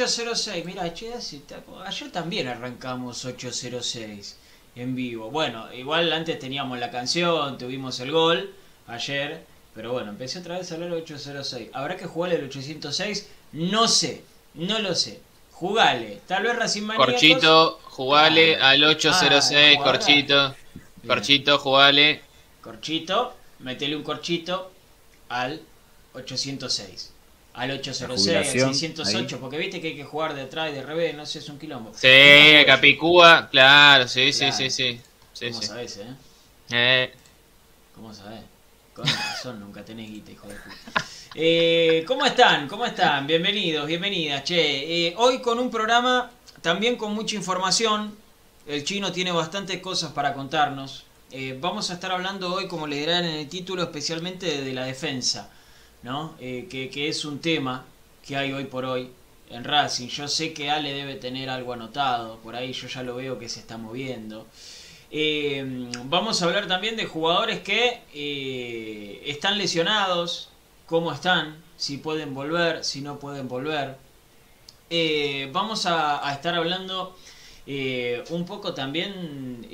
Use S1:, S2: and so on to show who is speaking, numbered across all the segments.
S1: 806. Mira, che, ayer también arrancamos 806 en vivo. Bueno, igual antes teníamos la canción, tuvimos el gol ayer, pero bueno, empecé otra vez a hablar 806. ¿Habrá que jugarle el 806? No sé, no lo sé. Jugale, tal vez Racing Maníacos-
S2: Corchito, jugale
S1: Ah.
S2: al 806,
S1: Ah,
S2: Corchito.
S1: Bien.
S2: Corchito, jugale.
S1: Corchito, metele un corchito al 806. Al 806, al
S3: jubilación,
S1: 608, porque viste que hay que jugar de atrás y de revés, no sé, es un quilombo.
S2: Sí, Capicúa, claro, sí, sí,
S1: Claro.
S2: sí, sí. Sí,
S1: ¿Cómo
S2: sí.
S1: sabés, eh?
S2: Eh,
S1: ¿Cómo sabés? Con razón, nunca tenés guita, hijo de puta. Eh, ¿Cómo están? ¿Cómo están? Bienvenidos, bienvenidas. Che, eh, hoy con un programa también con mucha información. El chino tiene bastantes cosas para contarnos. Eh, vamos a estar hablando hoy, como le dirán en el título, especialmente de la defensa, ¿no? Eh, que, que es un tema que hay hoy por hoy en Racing. Yo sé que Ale debe tener algo anotado, por ahí yo ya lo veo que se está moviendo. Eh, vamos a hablar también de jugadores que eh, están lesionados, cómo están, si pueden volver, si no pueden volver. Vamos a, a estar hablando un poco también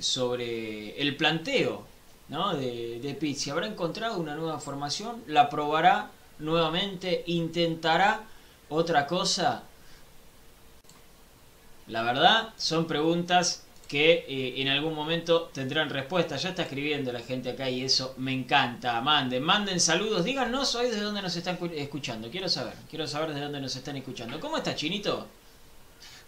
S1: sobre el planteo ¿no? de, de Pizzi. ¿Habrá encontrado una nueva formación? ¿La probará nuevamente? ¿Intentará otra cosa? La verdad, son preguntas que eh, en algún momento tendrán respuesta. Ya está escribiendo la gente acá y eso me encanta. Manden, manden saludos. Díganos hoy desde dónde nos están cu- escuchando. Quiero saber, quiero saber desde dónde nos están escuchando. ¿Cómo está Chinito?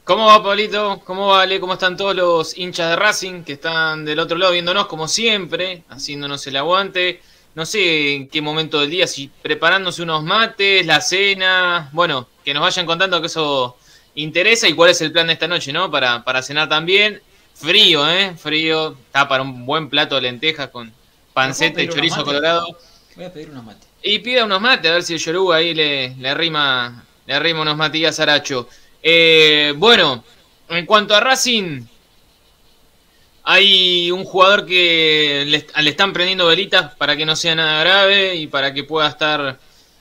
S2: ¿Cómo va, Pablito? ¿Cómo va, Ale? ¿Cómo están todos los hinchas de Racing que están del otro lado viéndonos, como siempre, haciéndonos el aguante? No sé en qué momento del día, si preparándose unos mates, la cena. Bueno, que nos vayan contando que eso interesa y cuál es el plan de esta noche, ¿no? Para, para cenar también. Frío, ¿eh? Frío. Está para un buen plato de lentejas con panceta y chorizo colorado.
S1: Voy a pedir unos mates.
S2: Y pida unos mates, a ver si el Yoruba ahí le, le arrima le arrima unos matillas a Aracho. Eh, bueno, en cuanto a Racing, hay un jugador que le, están prendiendo velitas para que no sea nada grave y para que pueda estar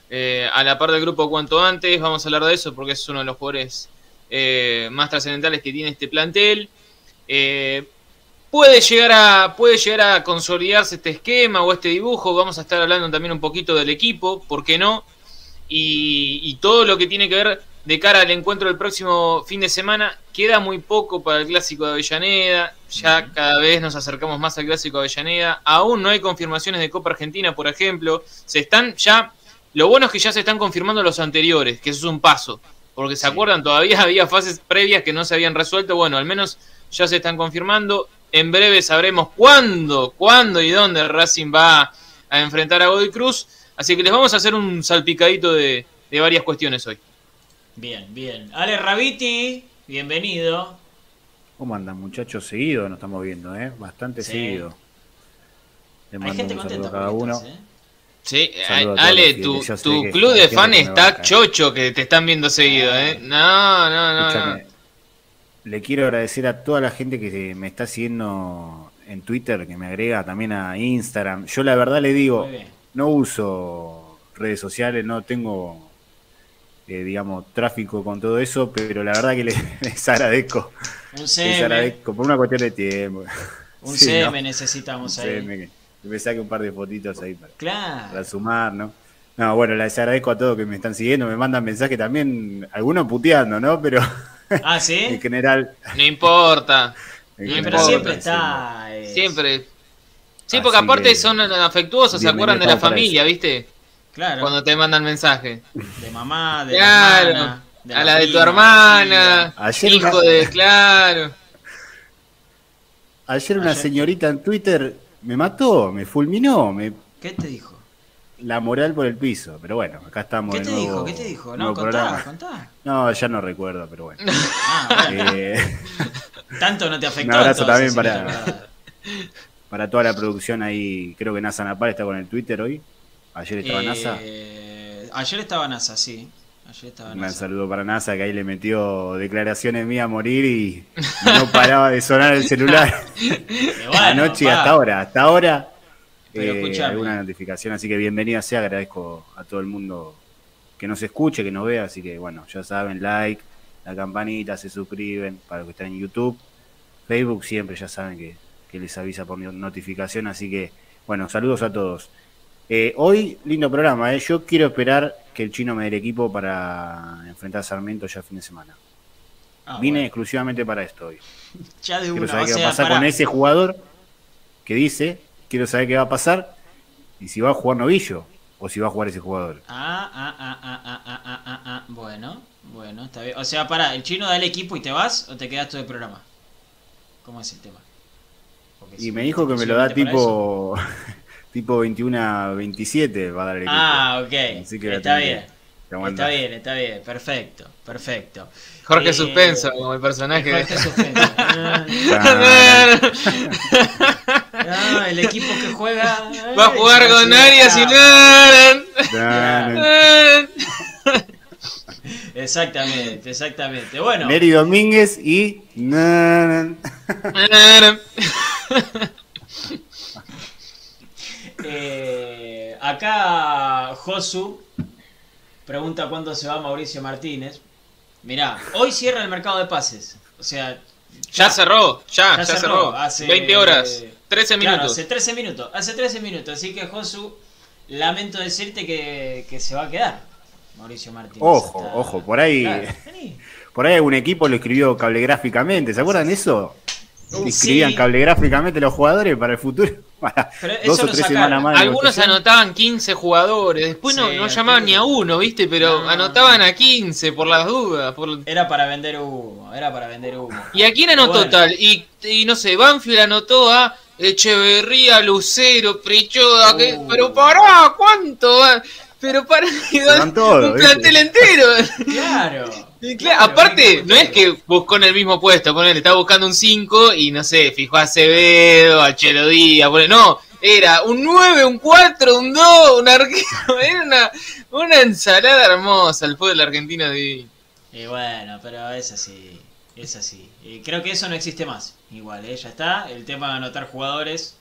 S2: eh, a la par del grupo cuanto antes. Vamos a hablar de eso porque es uno de los jugadores eh, más trascendentales que tiene este plantel. Puede llegar a puede llegar a consolidarse este esquema o este dibujo. Vamos a estar hablando también un poquito del equipo, ¿por qué no? Y todo lo que tiene que ver de cara al encuentro del próximo fin de semana. Queda muy poco para el clásico de Avellaneda. Ya cada vez nos acercamos más al clásico de Avellaneda. Aún no hay confirmaciones de Copa Argentina, por ejemplo. Se están ya. Lo bueno es que ya se están confirmando los anteriores, que eso es un paso. Porque se acuerdan, todavía había fases previas que no se habían resuelto. Bueno, al menos ya se están confirmando. En breve sabremos cuándo, cuándo y dónde Racing va a enfrentar a Godoy Cruz. Así que les vamos a hacer un salpicadito de, de varias cuestiones hoy.
S1: Bien, bien. Ale Rabiti, bienvenido.
S3: ¿Cómo andan muchachos? Seguido nos estamos viendo, ¿eh? Bastante
S1: Sí.
S3: seguido. Le
S1: Hay gente
S3: un saludo
S1: contenta
S3: a cada uno.
S1: ¿eh?
S2: Sí,
S3: todos
S2: Ale, tu, tu club de fan está
S3: banca.
S2: chocho que te están viendo seguido, ¿eh? No, no, no, no.
S3: Escúchame, le quiero agradecer a toda la gente que me está siguiendo en Twitter, que me agrega también a Instagram. Yo la verdad le digo, no uso redes sociales, no tengo, eh, digamos, tráfico con todo eso, pero la verdad que les, les agradezco.
S1: Un
S3: Les
S1: CM,
S3: agradezco por una cuestión de tiempo.
S1: un
S3: Sí,
S1: CM
S3: ¿no?
S1: necesitamos
S3: Un
S1: ahí.
S3: CM que- que me saque un par de fotitos ahí para,
S1: Claro.
S3: para sumar, ¿no? No, bueno, les agradezco a todos que me están siguiendo, me mandan mensajes también, algunos puteando, ¿no? Pero
S1: Ah,
S3: en
S1: ¿sí?
S3: general...
S2: No importa.
S3: en
S1: Pero siempre está. eh,
S2: Siempre. Sí,
S3: Así
S2: porque aparte
S3: que-
S2: son afectuosos, se acuerdan de la familia, ¿viste?
S1: Claro.
S2: Cuando te mandan mensaje.
S1: De mamá, de
S2: Claro.
S1: la hermana.
S2: a la de tu hermana.
S3: Ayer
S2: hijo
S3: una-
S2: de. Claro.
S3: Ayer una
S1: Ayer-
S3: señorita en Twitter me mató, me fulminó, me
S1: ¿Qué te dijo?
S3: la moral por el piso. Pero bueno, acá estamos.
S1: ¿Qué
S3: de
S1: te
S3: nuevo-
S1: dijo? ¿Qué te dijo? No, contá,
S3: programa.
S1: contá.
S3: No, ya no recuerdo, pero bueno.
S1: Ah, bueno.
S3: Eh,
S1: Tanto no te afectó.
S3: Un abrazo
S1: entonces,
S3: también para- para toda la producción ahí, creo que NASA Napal está con el Twitter hoy. Ayer estaba NASA.
S1: Eh, Ayer estaba NASA, sí. Ayer estaba
S3: Un
S1: NASA.
S3: saludo para NASA que ahí le metió declaraciones mías a morir y no paraba de sonar el celular.
S1: Bueno,
S3: Anoche hasta ahora, hasta ahora.
S1: Pero
S3: eh, alguna notificación, así que bienvenida sea, agradezco a todo el mundo que nos escuche, que nos vea, así que bueno, ya saben, like, la campanita, se suscriben para los que están en YouTube, Facebook siempre ya saben que, que les avisa por notificación, así que bueno, saludos a todos. Eh, hoy, lindo programa, ¿eh? yo quiero esperar que el chino me dé el equipo para enfrentar a Sarmiento ya el fin de semana.
S1: Ah,
S3: Vine exclusivamente para esto hoy. Quiero saber qué va a pasar con ese jugador que dice, quiero saber qué va a pasar y si va a jugar Novillo o si va a jugar ese jugador.
S1: Ah, ah, ah, ah, ah, ah, ah, ah, ah, ah. bueno, bueno, está bien. O sea, para, ¿el chino da el equipo y te vas o te quedas todo el programa? ¿Cómo es el tema?
S3: Y me dijo que me lo da tipo... tipo 21 a 27 va a dar el equipo.
S1: Ah, ok.
S3: Así que
S1: está bien. Está bien, está bien. Perfecto, perfecto.
S2: Jorge
S1: Eh,
S2: Suspenso, como el personaje.
S1: Jorge Suspenso. Ah, ah, el equipo que juega.
S2: Va a jugar con Arias y
S1: Exactamente, exactamente. Bueno,
S3: Neri Domínguez y
S1: eh, acá Josu pregunta cuándo se va Mauricio Martínez. Mirá, hoy cierra el mercado de pases. O sea,
S2: Ya cerró, ya,
S1: Ya
S2: ya,
S1: cerró,
S2: cerró.
S1: hace-
S2: 20 horas, 13
S1: Claro,
S2: minutos.
S1: hace 13 minutos. Hace 13 minutos. Así que, Josu, lamento decirte que, que se va a quedar Mauricio Martínez.
S3: Ojo,
S1: Está-
S3: ojo, por ahí-
S1: Claro.
S3: Por ahí algún equipo lo escribió cablegráficamente, ¿se acuerdan de eso?
S1: Uh,
S3: Escribían
S1: sí.
S3: cablegráficamente los jugadores para el futuro, para
S1: Pero eso
S3: dos o tres semanas más.
S2: Algunos anotaban 15 jugadores, después no,
S1: Sí,
S2: no llamaban ni a uno, ¿viste? Pero
S1: No.
S2: anotaban a 15 por las dudas. por-
S1: Era para vender humo, era para vender humo.
S2: ¿Y a quién anotó
S1: Bueno.
S2: tal? Y, y no sé, Banfield anotó a Echeverría, Lucero, Prichoda, que-
S1: Uh.
S2: pero pará, ¿cuánto? Pero pará, un plantel entero.
S1: Claro.
S2: Y claro,
S1: Claro,
S2: aparte, no es que buscó en el mismo puesto, ponele, estaba buscando un 5 y no sé, fijó a Acevedo, a Chelo Díaz, ponele, no, era un 9, un 4, un 2, un arquero, era una, una ensalada hermosa el fútbol argentino de
S1: Y bueno, pero es así, es así. Y creo que eso no existe más. Igual, ¿eh? ya está. El tema de anotar jugadores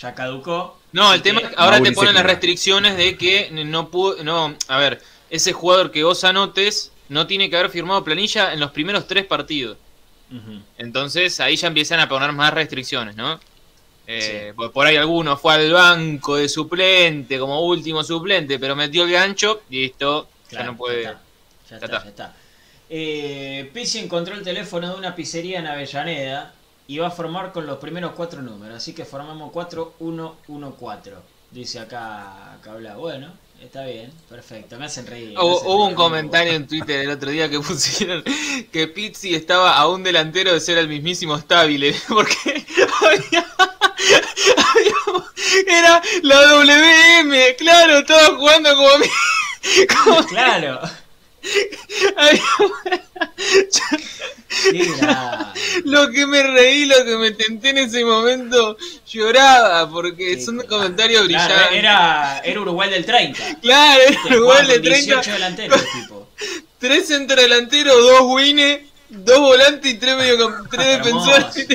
S1: ya caducó.
S2: No, el tema
S1: que-
S2: es que ahora te ponen las restricciones de que no pudo, no, a ver, ese jugador que vos anotes no tiene que haber firmado planilla en los primeros tres partidos. Entonces ahí ya empiezan a poner más restricciones, ¿no? Eh, por, por ahí alguno fue al banco de suplente, como último suplente, pero metió el gancho y listo, ya no puede.
S1: Ya está, ya
S2: Ya
S1: está.
S2: está.
S1: ya está. Eh, Pizzi encontró el teléfono de una pizzería en Avellaneda y va a formar con los primeros cuatro números. Así que formamos 4114. Dice acá Cabla. Bueno, está bien, perfecto. Me hacen reír. me
S2: Hubo,
S1: hacen
S2: hubo un comentario en Twitter el otro día que pusieron que Pizzi estaba a un delantero de ser el mismísimo Stabile, porque había, había- era la WM, claro, estaba jugando como, como-
S1: Claro.
S2: lo que me reí, lo que me tenté en ese momento, lloraba, porque
S1: claro.
S2: comentarios
S1: Claro,
S2: brillantes.
S1: era, era Uruguay del 30.
S2: Claro, era Uruguay
S1: jugaba
S2: de
S1: con
S2: 30,
S1: 18 delanteros, tipo.
S2: tres centrodelanteros, dos wines, dos volantes y tres, medio, tres defensores.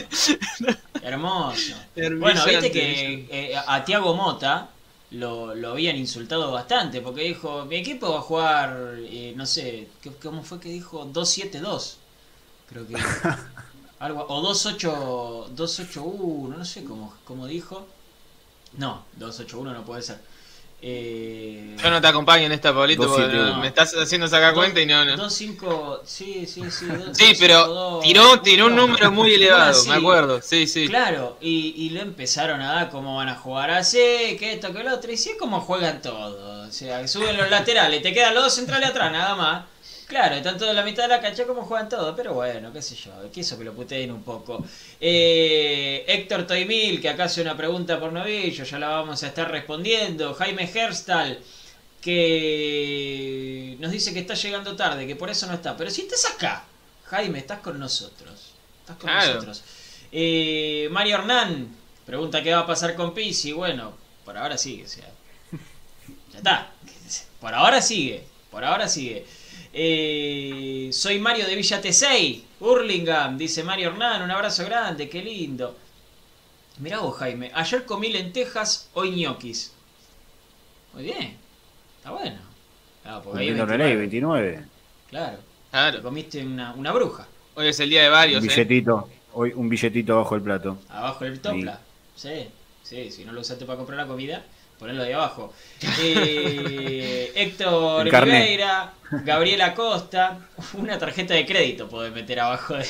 S1: Hermoso.
S2: Hermoso.
S1: Bueno, viste que eh, a Tiago Mota lo, lo habían insultado bastante porque dijo, mi equipo va a jugar, eh, no sé, ¿qué- ¿cómo fue que dijo? 2-7-2. Creo que... algo, o 2-8, 2-8-1, no sé cómo, cómo dijo. No, 2-8-1 no puede ser. Eh,
S2: Yo no te acompaño en esta, Pablito,
S3: Dos,
S2: porque no- me estás haciendo sacar cuenta y no, no.
S1: 2-5, sí, sí, sí. dos-
S2: Sí,
S1: dos,
S2: pero
S1: cinco, dos,
S2: tiró, tiró un número muy elevado, me acuerdo. Sí, sí.
S1: Claro, y, y lo empezaron a dar cómo van a jugar así, que esto, que lo otro, y sí es como juegan todos. O sea, que suben los laterales, te quedan los dos centrales atrás, nada más. Claro, están todos en la mitad de la cancha como juegan todos, pero bueno, qué sé yo, quiso que lo puteen un poco. Eh, Héctor Toimil, que acá hace una pregunta por novillo, ya la vamos a estar respondiendo. Jaime Herstal, que nos dice que está llegando tarde, que por eso no está. Pero si estás acá, Jaime, estás con nosotros. Estás con
S2: Claro.
S1: nosotros. Eh, Mario Hernán pregunta qué va a pasar con Pizzi. Bueno, por ahora sigue, o sea. Ya está. Por ahora sigue. Por ahora sigue. Eh, soy Mario de Villa T6, Hurlingham, dice Mario Hernán. Un abrazo grande, qué lindo. Mirá vos, Jaime. Ayer comí lentejas, hoy ñoquis. Muy bien. Está bueno. Ah, porque ahí
S3: Cumpliendo la ley,
S1: 29.
S3: 29.
S1: Claro. Te
S2: Claro.
S1: comiste una, una bruja.
S2: Hoy es el día de
S3: Un
S2: varios, ¿eh?
S3: billetito. Hoy un billetito bajo el plato.
S1: Abajo del topla. Sí, sí, si no lo usaste para comprar la comida, ponelo ahí abajo. Eh, Héctor. Oliveira, Gabriela Costa, una tarjeta de crédito podés meter abajo de-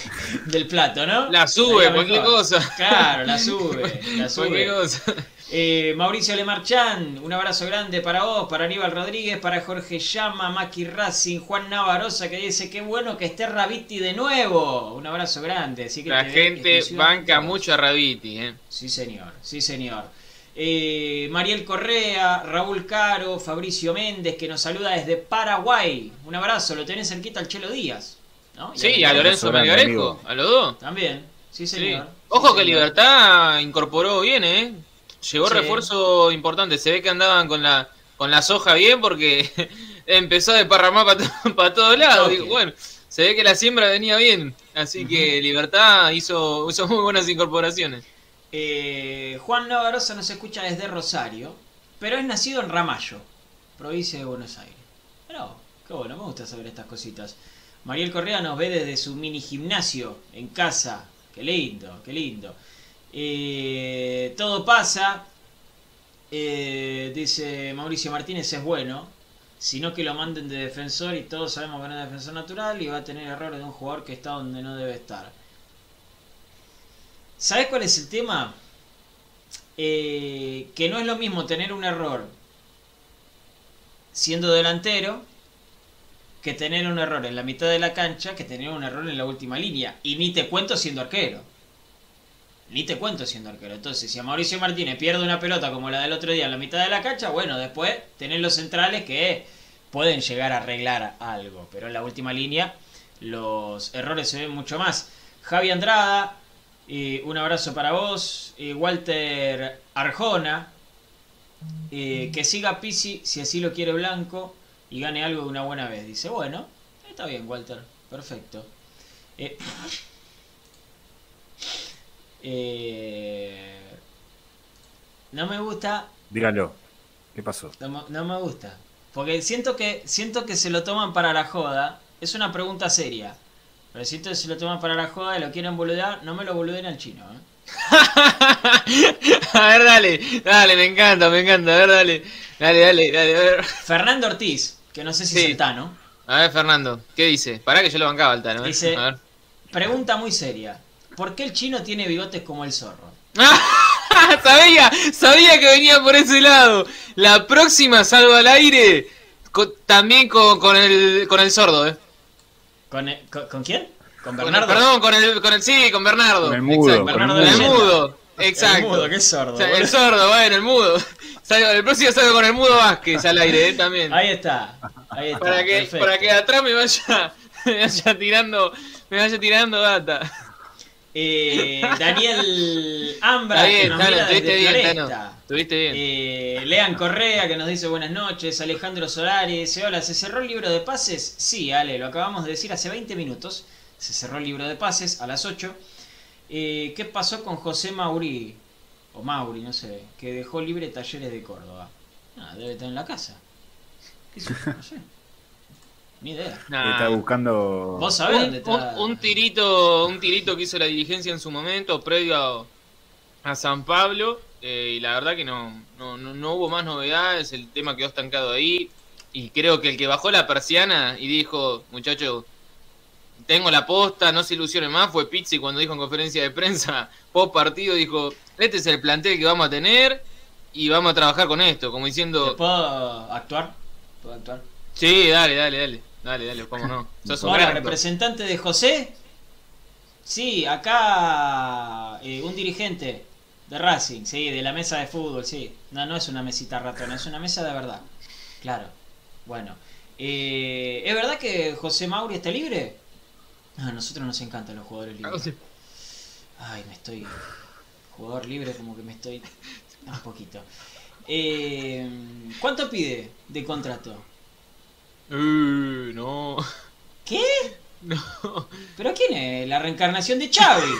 S1: del plato, ¿no?
S2: La sube, cualquier cosa.
S1: Claro, la sube, la sube.
S2: cosa.
S1: Eh, Mauricio Lemarchán, un abrazo grande para vos, para Aníbal Rodríguez, para Jorge Llama, Maki Racing, Juan Navarosa que dice qué bueno que esté Raviti de nuevo. Un abrazo grande. Así que
S2: La
S1: te-
S2: gente banca mucho a Raviti, ¿eh?
S1: Sí, señor, sí, señor. Eh, Mariel Correa, Raúl Caro, Fabricio Méndez, que nos saluda desde Paraguay. Un abrazo, lo tenés cerquita al Chelo Díaz. ¿no? Y
S2: Sí, a Lorenzo Melgarejo, a los dos.
S1: También, sí,
S2: Sí.
S1: señor.
S2: Ojo
S1: Sí,
S2: que
S1: señor.
S2: Libertad incorporó bien, ¿eh? Llegó
S1: Sí.
S2: refuerzo importante. Se ve que andaban con la con la soja bien porque empezó a desparramar para todos lados. Bueno, se ve que la siembra venía bien. Así que Libertad hizo, hizo muy buenas incorporaciones.
S1: Eh, Juan Navarosa nos escucha desde Rosario, pero es nacido en Ramallo, provincia de Buenos Aires. Pero, qué bueno, me gusta saber estas cositas. Mariel Correa nos ve desde su mini gimnasio en casa. Qué lindo, qué lindo. Eh, todo pasa, eh, dice Mauricio Martínez, es bueno. Sino que lo manden de defensor y todos sabemos que no es defensor natural y va a tener errores de un jugador que está donde no debe estar. ¿Sabes cuál es el tema? Eh, que no es lo mismo tener un error siendo delantero que tener un error en la mitad de la cancha que tener un error en la última línea. Y ni te cuento siendo arquero. Ni te cuento siendo arquero. Entonces, si a Mauricio Martínez pierde una pelota como la del otro día en la mitad de la cancha, bueno, después tenés los centrales que pueden llegar a arreglar algo. Pero en la última línea los errores se ven mucho más. Javi Andrada, eh, un abrazo para vos. Eh, Walter Arjona, eh, que siga Pisi si así lo quiere Blanco y gane algo de una buena vez. Dice, bueno, está bien, Walter, perfecto. Eh, no me gusta,
S3: Dígalo. ¿Qué pasó?
S1: no, no me gusta. Porque siento que, siento que se lo toman para la joda. Es una pregunta seria. Pero siento que se lo toman para la joda y lo quieren boludear. No me lo boludeen al chino, ¿eh?
S2: a ver, dale, dale, me encanta, me encanta. A ver, dale, dale, dale, dale. A ver,
S1: Fernando Ortiz, que no sé si
S2: Sí.
S1: es el Tano,
S2: a ver Fernando, ¿qué dice? Pará que yo lo bancaba al Tano, ¿eh?
S1: Dice-
S2: A ver.
S1: pregunta muy seria. ¿Por qué el chino tiene bigotes como el zorro?
S2: sabía, sabía que venía por ese lado. La próxima salvo al aire, también con, con el con el sordo, ¿eh?
S1: ¿Con, el- con, con quién? ¿Con
S2: Con-
S1: Bernardo?
S2: perdón, con el, con el sí, con Bernardo.
S3: Con el mudo,
S2: Exacto.
S1: con el
S2: Con el
S1: mudo.
S2: mudo. Exacto.
S1: El mudo, que es sordo.
S2: O sea, el sordo, bueno, el mudo. Salgo- el próximo salgo con el mudo Vázquez al aire, ¿eh? También.
S1: Ahí está. Ahí está.
S2: para que
S1: perfecto.
S2: para que atrás me vaya, me vaya tirando me vaya tirando data.
S1: Eh, Daniel Ambra,
S2: Está
S1: que
S2: bien,
S1: nos
S2: Tano,
S1: mira
S2: estuviste
S1: desde
S2: bien,
S1: Floresta. Eh, Lean Correa que nos dice buenas noches. Alejandro Solari dice: Hola, ¿se cerró el libro de pases? Sí, Ale, lo acabamos de decir hace 20 minutos. Se cerró el libro de pases a las 8. Eh, ¿Qué pasó con José Mauri? O Mauri, no sé. Que dejó libre talleres de Córdoba. Ah, debe estar en la casa. ¿Qué? No sé. Ni idea.
S2: Nah.
S3: Está buscando.
S1: ¿Vos sabés
S2: un,
S1: dónde está?
S2: un- un tirito un tirito que hizo la dirigencia en su momento previo a, a San Pablo eh, y la verdad que no, no, no, no hubo más novedades el tema quedó estancado ahí y creo que el que bajó la persiana y dijo muchacho tengo la posta no se ilusionen más fue Pizzi cuando dijo en conferencia de prensa post partido dijo este es el plantel que vamos a tener y vamos a trabajar con esto como
S1: ¿Te
S2: diciendo
S1: ¿Puedo actuar? ¿Puedo actuar?
S2: sí dale dale dale dale dale cómo no Sos un
S1: Hola,
S2: gran-
S1: representante de José. Sí, acá eh, un dirigente de Racing, sí, de la mesa de fútbol, sí. No, no es una mesita ratona, es una mesa de verdad. Claro. Bueno. Eh, ¿Es verdad que José Mauri está libre? Ah, a nosotros nos encantan los jugadores libres. Ay, me estoy. Jugador libre, como que me estoy. Un poquito. Eh, ¿Cuánto pide de contrato?
S2: Eh, no
S1: ¿Qué?
S2: no
S1: ¿Pero quién es? ¿La reencarnación de Xavi?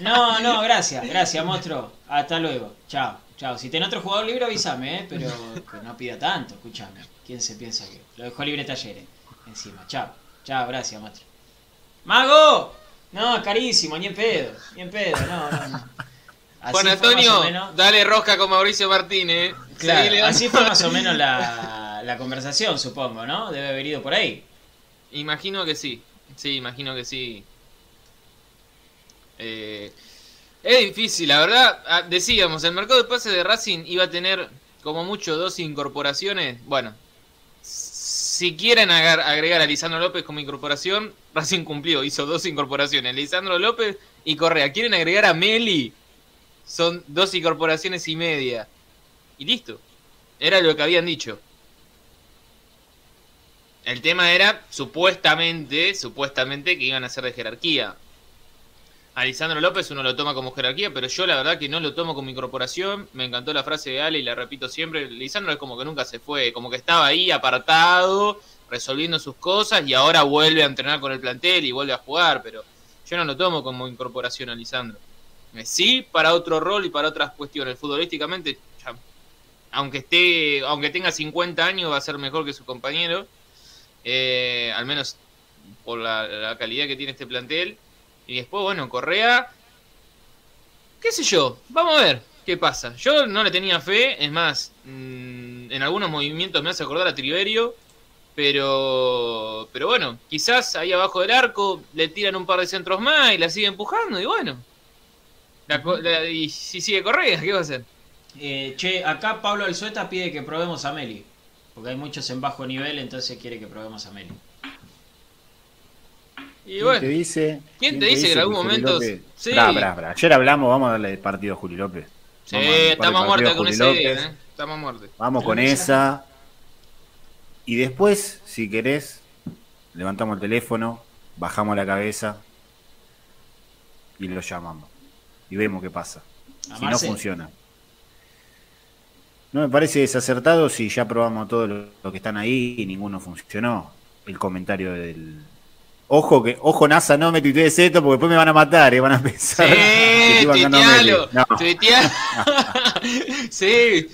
S1: No, no, gracias, gracias, monstruo. Hasta luego. Chao, chao. Si tenés otro jugador libre, avísame, ¿eh? pero que no pida tanto, escúchame. ¿Quién se piensa que? Lo dejó libre Talleres. Encima, chao. Chao, gracias, monstruo. ¡Mago! No, carísimo, ni en pedo. Ni en pedo, no, no. no. Así
S2: Juan Antonio,
S1: menos-
S2: dale rosca con Mauricio Martínez.
S1: Claro,
S2: Seguile dando-
S1: así fue más o menos la, la conversación, supongo, ¿no? Debe haber ido por ahí.
S2: Imagino que sí. Sí, imagino que sí. Eh, es difícil, la verdad. Ah, Decíamos, el mercado de pases de Racing iba a tener como mucho dos incorporaciones. Bueno, si quieren agregar a Lisandro López como incorporación, Racing cumplió, hizo dos incorporaciones. Lisandro López y Correa. ¿Quieren agregar a Meli? Son dos incorporaciones y media. Y listo. Era lo que habían dicho. El tema era, supuestamente, supuestamente que iban a ser de jerarquía. A Lisandro López uno lo toma como jerarquía, pero yo la verdad que no lo tomo como incorporación. Me encantó la frase de Ale y la repito siempre. Lisandro es como que nunca se fue, como que estaba ahí apartado, resolviendo sus cosas y ahora vuelve a entrenar con el plantel y vuelve a jugar, pero yo no lo tomo como incorporación a Lisandro. Eh, Sí, para otro rol y para otras cuestiones. Futbolísticamente, ya, aunque esté, aunque tenga 50 años, va a ser mejor que su compañero. Eh, al menos por la, calidad que tiene este plantel. Y después, bueno, Correa, qué sé yo, vamos a ver qué pasa. Yo no le tenía fe, es más, mm, en algunos movimientos me hace acordar a Triverio, pero, pero bueno, quizás ahí abajo del arco le tiran un par de centros más y la sigue empujando y bueno. Y si sigue Correa, ¿qué va a hacer?
S1: Eh, che, acá Pablo Alzueta pide que probemos a Meli. Porque hay muchos en bajo nivel, entonces quiere que probemos a Meli.
S2: Y
S3: ¿Quién
S2: bueno,
S3: te dice?
S2: ¿Quién te dice que en algún momento- sí.
S3: Pará, pará. Ayer hablamos, vamos a darle el partido a Juli López.
S2: sí, estamos a con esa idea. ¿eh? Estamos a muerte.
S3: Vamos con esa. Y después, si querés, levantamos el teléfono, bajamos la cabeza y lo llamamos. Y vemos qué pasa.
S1: A
S3: Si no
S1: Marcel.
S3: funciona. No me parece desacertado si ya probamos todos los los que están ahí y ninguno funcionó. El comentario del. Ojo que, ojo NASA, no me tuitees esto porque después me van a matar, ¿eh? van a pensar que
S2: Sí,
S3: estoy bancando a Meli.
S2: tuitealo,
S3: No.
S2: tuitealo. sí.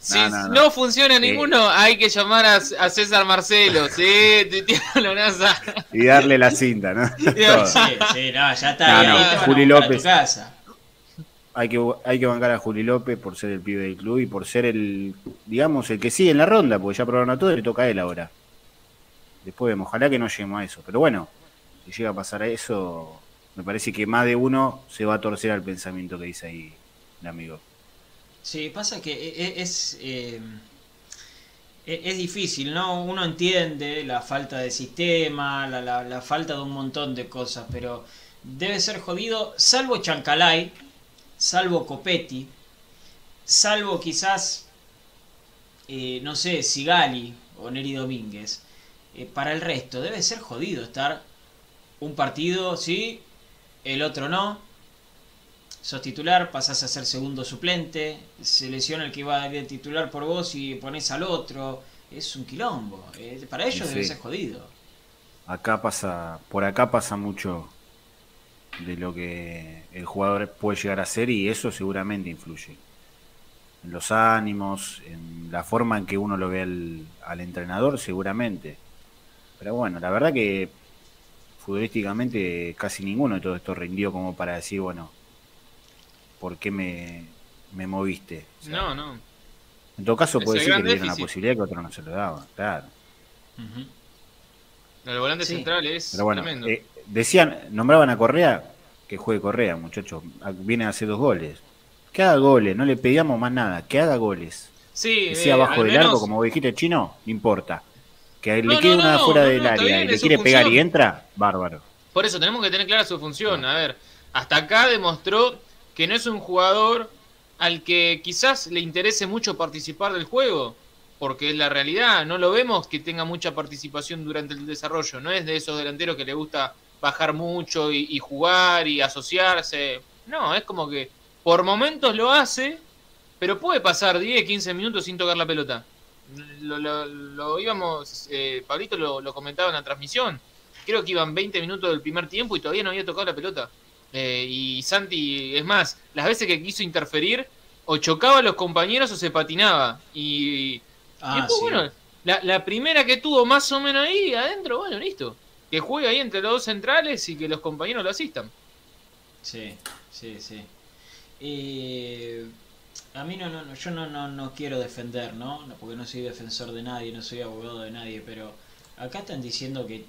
S2: Si
S3: No,
S2: no, funciona ninguno, hay que llamar a, a César Marcelo. Sí, tuitealo, NASA.
S3: Y darle la cinta, ¿no? Todo.
S1: Sí, sí, no, ya está.
S3: No, no, Juli
S1: tu
S3: López.
S1: casa.
S3: Hay que, hay que bancar a Juli López por ser el pibe del club y por ser el, digamos, el que sigue en la ronda, porque ya probaron a todos y le toca a él ahora. Después vemos, ojalá que no lleguemos a eso. Pero bueno, si llega a pasar a eso, me parece que más de uno se va a torcer al pensamiento que dice ahí el amigo.
S1: Sí, pasa que e- e- es, eh, e- es difícil, ¿no? Uno entiende la falta de sistema, la, la- la falta de un montón de cosas, pero debe ser jodido, salvo Chancalay, salvo Copetti, salvo quizás, eh, no sé, Sigali o Neri Domínguez. Eh, para el resto, debe ser jodido estar un partido, sí, el otro no, sos titular, pasás a ser segundo suplente, se lesiona el que iba a ir titular por vos y pones al otro. Es un quilombo. Eh, para ellos
S3: Sí.
S1: debe ser jodido.
S3: Acá pasa, por acá pasa mucho de lo que el jugador puede llegar a ser y eso seguramente influye. En los ánimos, en la forma en que uno lo ve al, al entrenador, seguramente. Pero bueno, la verdad que futbolísticamente casi ninguno de todo esto rindió como para decir, bueno, ¿por qué me, me moviste? O sea,
S2: No, no.
S3: En todo caso puede decir que le dieron una
S2: déficit.
S3: posibilidad que otro no se lo daba, claro.
S1: Ujú.
S2: El volante
S1: Sí.
S2: central es
S3: Pero bueno,
S2: tremendo.
S3: eh, decían, nombraban a Correa, que juegue Correa, muchachos. Viene a hacer dos goles. Que haga goles, no le pedíamos más nada, que haga goles.
S2: sí,
S3: Que sea
S2: eh,
S3: abajo del
S2: menos-
S3: arco, como dijiste chino, no importa. Que
S2: No,
S3: le quede
S2: no,
S3: una fuera del área y le quiere pegar y entra, bárbaro.
S2: Por eso tenemos que tener clara su función. A ver, hasta acá demostró que no es un jugador al que quizás le interese mucho participar del juego, porque es la realidad. No lo vemos que tenga mucha participación durante el desarrollo. No es de esos delanteros que le gusta bajar mucho y, y jugar y asociarse. No, es como que por momentos lo hace, pero puede pasar 10, 15 minutos sin tocar la pelota. Lo, lo- lo íbamos, eh, Pablito lo, lo comentaba en la transmisión creo que iban 20 minutos del primer tiempo y todavía no había tocado la pelota. Eh, y Santi, es más, las veces que quiso interferir, o chocaba a los compañeros o se patinaba. Y, y
S1: Ah,
S2: después,
S1: sí.
S2: bueno, la, la primera que tuvo más o menos ahí adentro, bueno, listo. Que juegue ahí entre los dos centrales y que los compañeros lo asistan.
S1: Sí, sí, sí. A mí no, no, yo no, no, no quiero defender. No, Porque no soy defensor de nadie, no soy abogado de nadie, pero acá están diciendo que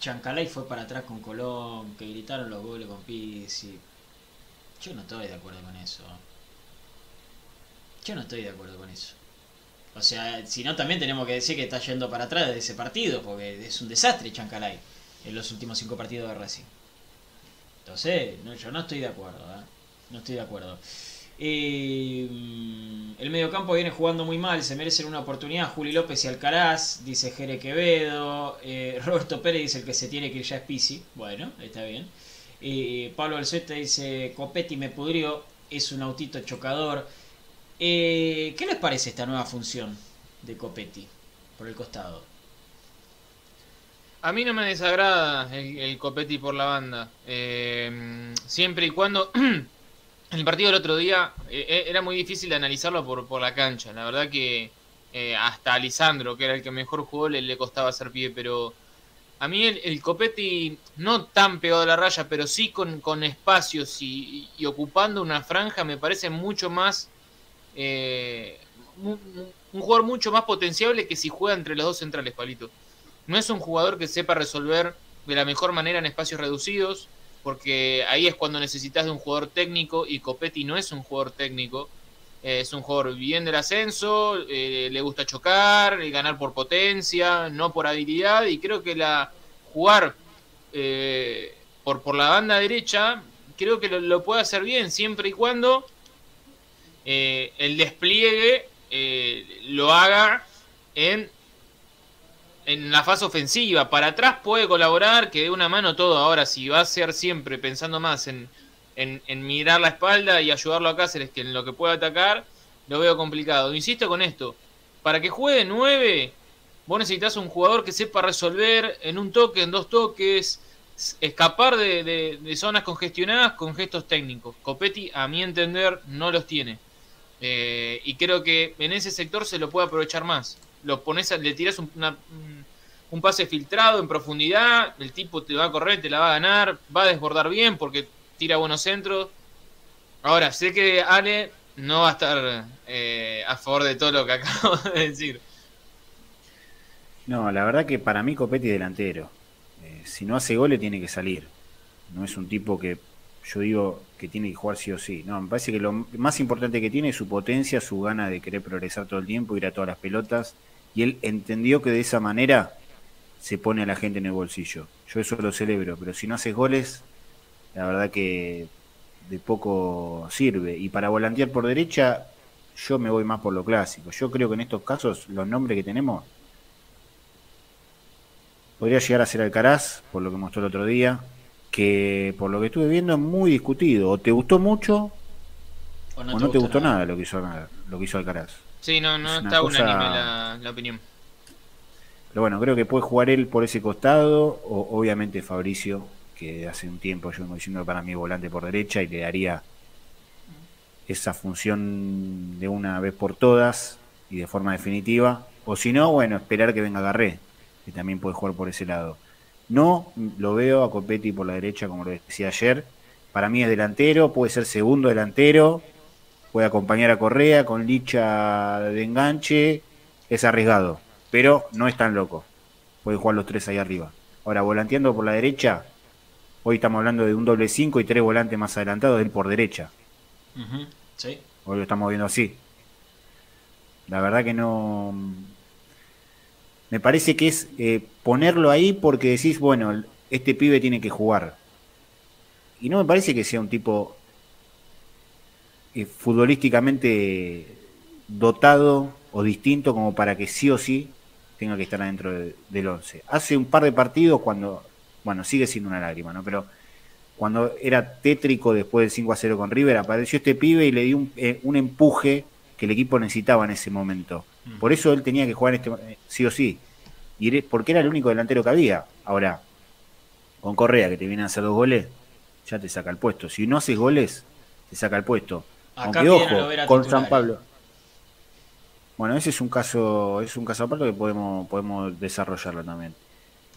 S1: Chancalay fue para atrás con Colón, que gritaron los goles con Pizzi. Yo no estoy de acuerdo con eso. Yo no estoy de acuerdo con eso. O sea, si no también tenemos que decir que está yendo para atrás de ese partido, porque es un desastre Chancalay en los últimos cinco partidos de Racing. Entonces, no, yo no estoy de acuerdo, ¿eh? No estoy de acuerdo. Eh, el mediocampo viene jugando muy mal, se merecen una oportunidad. Juli López y Alcaraz, dice Jere Quevedo. Eh, Roberto Pérez dice el que se tiene que ir ya es Pisi. Bueno, está bien. Pablo Alzueta dice Copetti me pudrió, es un autito chocador. ¿Qué les parece esta nueva función de Copetti por el costado?
S2: A mí no me desagrada el, el Copetti por la banda. Eh, siempre y cuando. el partido del otro día eh, era muy difícil de analizarlo por, por la cancha. La verdad que eh, hasta a Lisandro, que era el que mejor jugó, le, le costaba hacer pie. Pero a mí el, el Copetti, no tan pegado a la raya, pero sí con, con espacios y, y ocupando una franja, me parece mucho más. eh, mu- un jugador mucho más potenciable que si juega entre los dos centrales, Palito. No es un jugador que sepa resolver de la mejor manera en espacios reducidos, porque ahí es cuando necesitas de un jugador técnico y Copetti no es un jugador técnico. Eh, es un jugador bien del ascenso, eh, le gusta chocar, eh, ganar por potencia, no por habilidad, y creo que la jugar por, por la banda derecha, creo que lo, lo puede hacer bien, siempre y cuando el despliegue lo haga en en la fase ofensiva. Para atrás puede colaborar, que dé una mano todo. Ahora, si va a ser siempre pensando más en, en, mirar la espalda y ayudarlo a Cáceres que en lo que pueda atacar, lo veo complicado. Insisto con esto. Para que juegue 9, vos necesitas un jugador que sepa resolver en un toque, en dos toques, escapar de, de- de zonas congestionadas con gestos técnicos. Copetti, a mi entender, no los tiene. Eh, y creo que en ese sector se lo puede aprovechar más. Lo pones, le tiras un, una- un- pase filtrado en profundidad, el tipo te va a correr, te la va a ganar, va a desbordar bien porque tira buenos centros. Ahora, sé que Ale no va a estar eh, a favor de todo lo que acabo de decir.
S3: No, la verdad que para mí Copetti es delantero. Eh, si no hace goles tiene que salir. No es un tipo que yo digo que tiene que jugar sí o sí. No, me parece que lo más importante que tiene es su potencia, su gana de querer progresar todo el tiempo, ir a todas las pelotas. Y él entendió que de esa manera se pone a la gente en el bolsillo. Yo eso lo celebro, pero si no haces goles, la verdad que de poco sirve. Y para volantear por derecha, yo me voy más por lo clásico. Yo creo que en estos casos los nombres que tenemos Podría llegar a ser Alcaraz, por lo que mostró el otro día, que por lo que estuve viendo es muy discutido. O te gustó mucho
S1: ¿O
S3: o no te gustó nada, lo, que hizo, lo que hizo Alcaraz.
S2: Sí, no, no
S3: Es
S2: está
S3: cosa-
S2: unánime la, la opinión.
S3: Pero bueno, creo que puede jugar él por ese costado, o obviamente Fabricio, que hace un tiempo yo vengo diciendo para mí volante por derecha y le daría esa función de una vez por todas y de forma definitiva. O si no, bueno, esperar que venga Garré, que también puede jugar por ese lado. No lo veo a Copetti por la derecha, como lo decía ayer. Para mí es delantero, puede ser segundo delantero, puede acompañar a Correa con Licha de enganche. Es arriesgado, pero no es tan loco. Puede jugar los tres ahí arriba. Ahora, volanteando por la derecha, hoy estamos hablando de un doble 5 y tres volantes más adelantados, él por derecha.
S1: Sí.
S3: Hoy lo estamos viendo así. La verdad que no. Me parece que es eh, ponerlo ahí porque decís, bueno, este pibe tiene que jugar. Y no me parece que sea un tipo eh, futbolísticamente dotado o distinto como para que sí o sí tenga que estar adentro de- del 11. Hace un par de partidos cuando, bueno, sigue siendo una lágrima, ¿no? Pero cuando era tétrico después del 5 a 0 con River, apareció este pibe y le dio un, eh, un empuje que el equipo necesitaba en ese momento.
S1: Mm.
S3: Por eso él tenía que jugar este, eh, sí o sí. Y porque era el único delantero que había. Ahora, con Correa, que te viene a hacer dos goles, ya te saca el puesto. Si no haces goles, te saca el puesto.
S1: Acá
S3: Aunque ojo, con
S1: titular,
S3: San Pablo. Bueno, ese es un caso, es un caso aparte que podemos, podemos desarrollarlo también.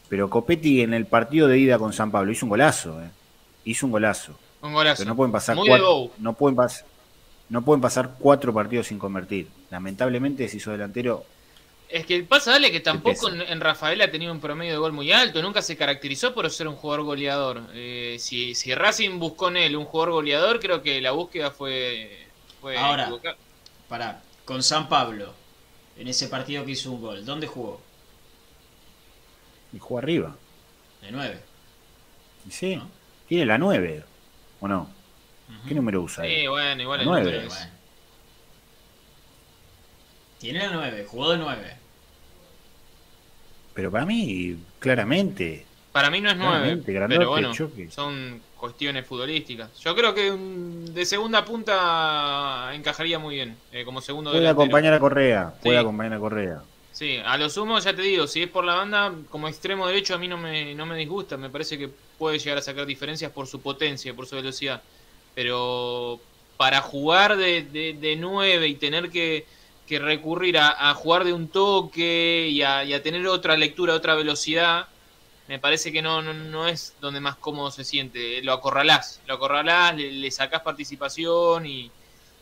S3: Pero Copetti en el partido de ida con San Pablo hizo un golazo, eh. hizo un golazo.
S2: Un golazo.
S3: Pero no pueden pasar
S2: Muy
S3: cuatro, no pueden pas- no pueden pasar cuatro partidos sin convertir. Lamentablemente se hizo delantero.
S2: Es que pasa, dale, que tampoco en Rafael ha tenido un promedio de gol muy alto, nunca se caracterizó por ser un jugador goleador. Eh, si, si Racing buscó en él un jugador goleador, creo que la búsqueda fue, fue
S1: Ahora.
S2: equivocada.
S1: Pará, con San Pablo, en ese partido que hizo un gol, ¿dónde jugó?
S3: Y jugó arriba.
S1: De 9.
S3: Y sí,
S1: ¿No?
S3: tiene la 9, ¿o no? ¿Qué número usa?
S2: Sí,
S3: él?
S2: bueno, igual el
S3: Nueve.
S2: número es-
S1: Bueno. Tiene la 9, jugó de 9.
S3: Pero para mí, claramente.
S2: Para mí no es nueve,
S3: Claramente, grandote,
S2: pero bueno,
S3: choque.
S2: son cuestiones futbolísticas. Yo creo que un- de segunda punta encajaría muy bien, eh, como segundo
S3: Puede
S2: delantero.
S3: acompañar a Correa. Puede
S2: Sí.
S3: acompañar a Correa.
S2: Sí, a lo sumo ya te digo, si es por la banda, como extremo derecho a mí no me, no me disgusta, me parece que puede llegar a sacar diferencias por su potencia, por su velocidad. Pero para jugar de, de, de 9 y tener que, que recurrir a, a jugar de un toque y a, y a tener otra lectura, otra velocidad, me parece que no, no, no es donde más cómodo se siente. Lo acorralás, lo acorralás, le, le sacás participación y,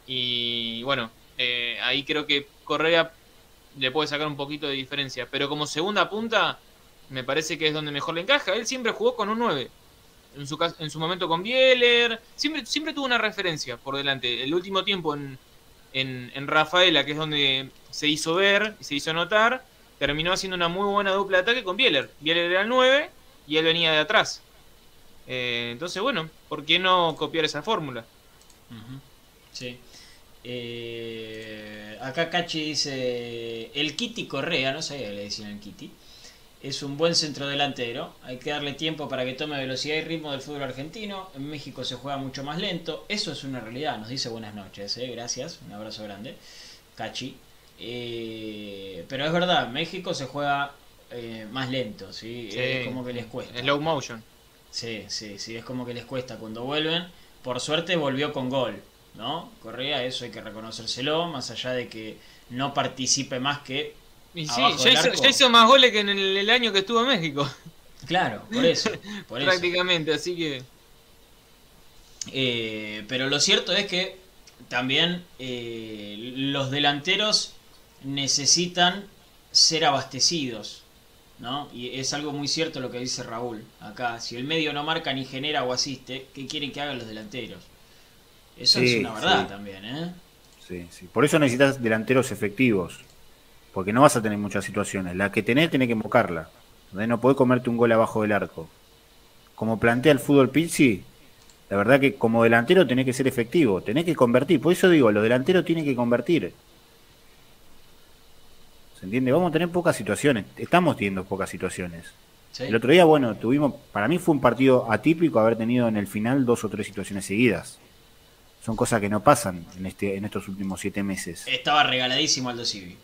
S2: y bueno, eh, ahí creo que Correa le puede sacar un poquito de diferencia. Pero como segunda punta, me parece que es donde mejor le encaja. Él siempre jugó con un 9. En su, en su momento con Bieler. Siempre, siempre tuvo una referencia por delante. El último tiempo en, en, en Rafaela, que es donde se hizo ver y se hizo notar, terminó haciendo una muy buena dupla de ataque con Bieler. Bieler era el 9 y él venía de atrás. Eh, entonces, bueno, ¿por qué no copiar esa fórmula?
S1: Sí. Eh, acá Cachi dice, el Kitty Correa, no sabía que le decían el Kitty, es un buen centro delantero, hay que darle tiempo para que tome velocidad y ritmo del fútbol argentino, en México se juega mucho más lento, eso es una realidad, nos dice buenas noches, eh, gracias, un abrazo grande, Cachi. Eh, pero es verdad, México se juega eh, más lento, ¿sí?
S2: Sí.
S1: es como que les cuesta.
S2: Slow motion.
S1: Sí, sí, sí, es como que les cuesta cuando vuelven. Por suerte volvió con gol, ¿no? Correa, eso hay que reconocérselo, más allá de que no participe más que...
S2: Y sí,
S1: Abajo
S2: ya hizo,
S1: arco.
S2: ya hizo más goles que en el, el año que estuvo en México,
S1: Claro, por eso, por eso.
S2: prácticamente, así que...
S1: Eh, pero lo cierto es que también eh, los delanteros necesitan ser abastecidos, ¿no? Y es algo muy cierto lo que dice Raúl acá. Si el medio no marca ni genera o asiste, ¿qué quieren que hagan los delanteros? Eso
S3: Sí,
S1: es una verdad
S3: sí.
S1: también, ¿eh?
S3: Sí, sí. Por eso necesitas delanteros efectivos. Porque no vas a tener muchas situaciones. La que tenés, tenés que invocarla. No podés comerte un gol abajo del arco. Como plantea el fútbol Pizzi, la verdad que como delantero tenés que ser efectivo. Tenés que convertir. Por eso digo, los delanteros tienen que convertir. ¿Se entiende? Vamos a tener pocas situaciones. Estamos teniendo pocas situaciones. El otro día, bueno, tuvimos, para mí fue un partido atípico haber tenido en el final dos o tres situaciones seguidas. Son cosas que no pasan en este en estos últimos siete meses.
S1: Estaba regaladísimo Aldo Civi.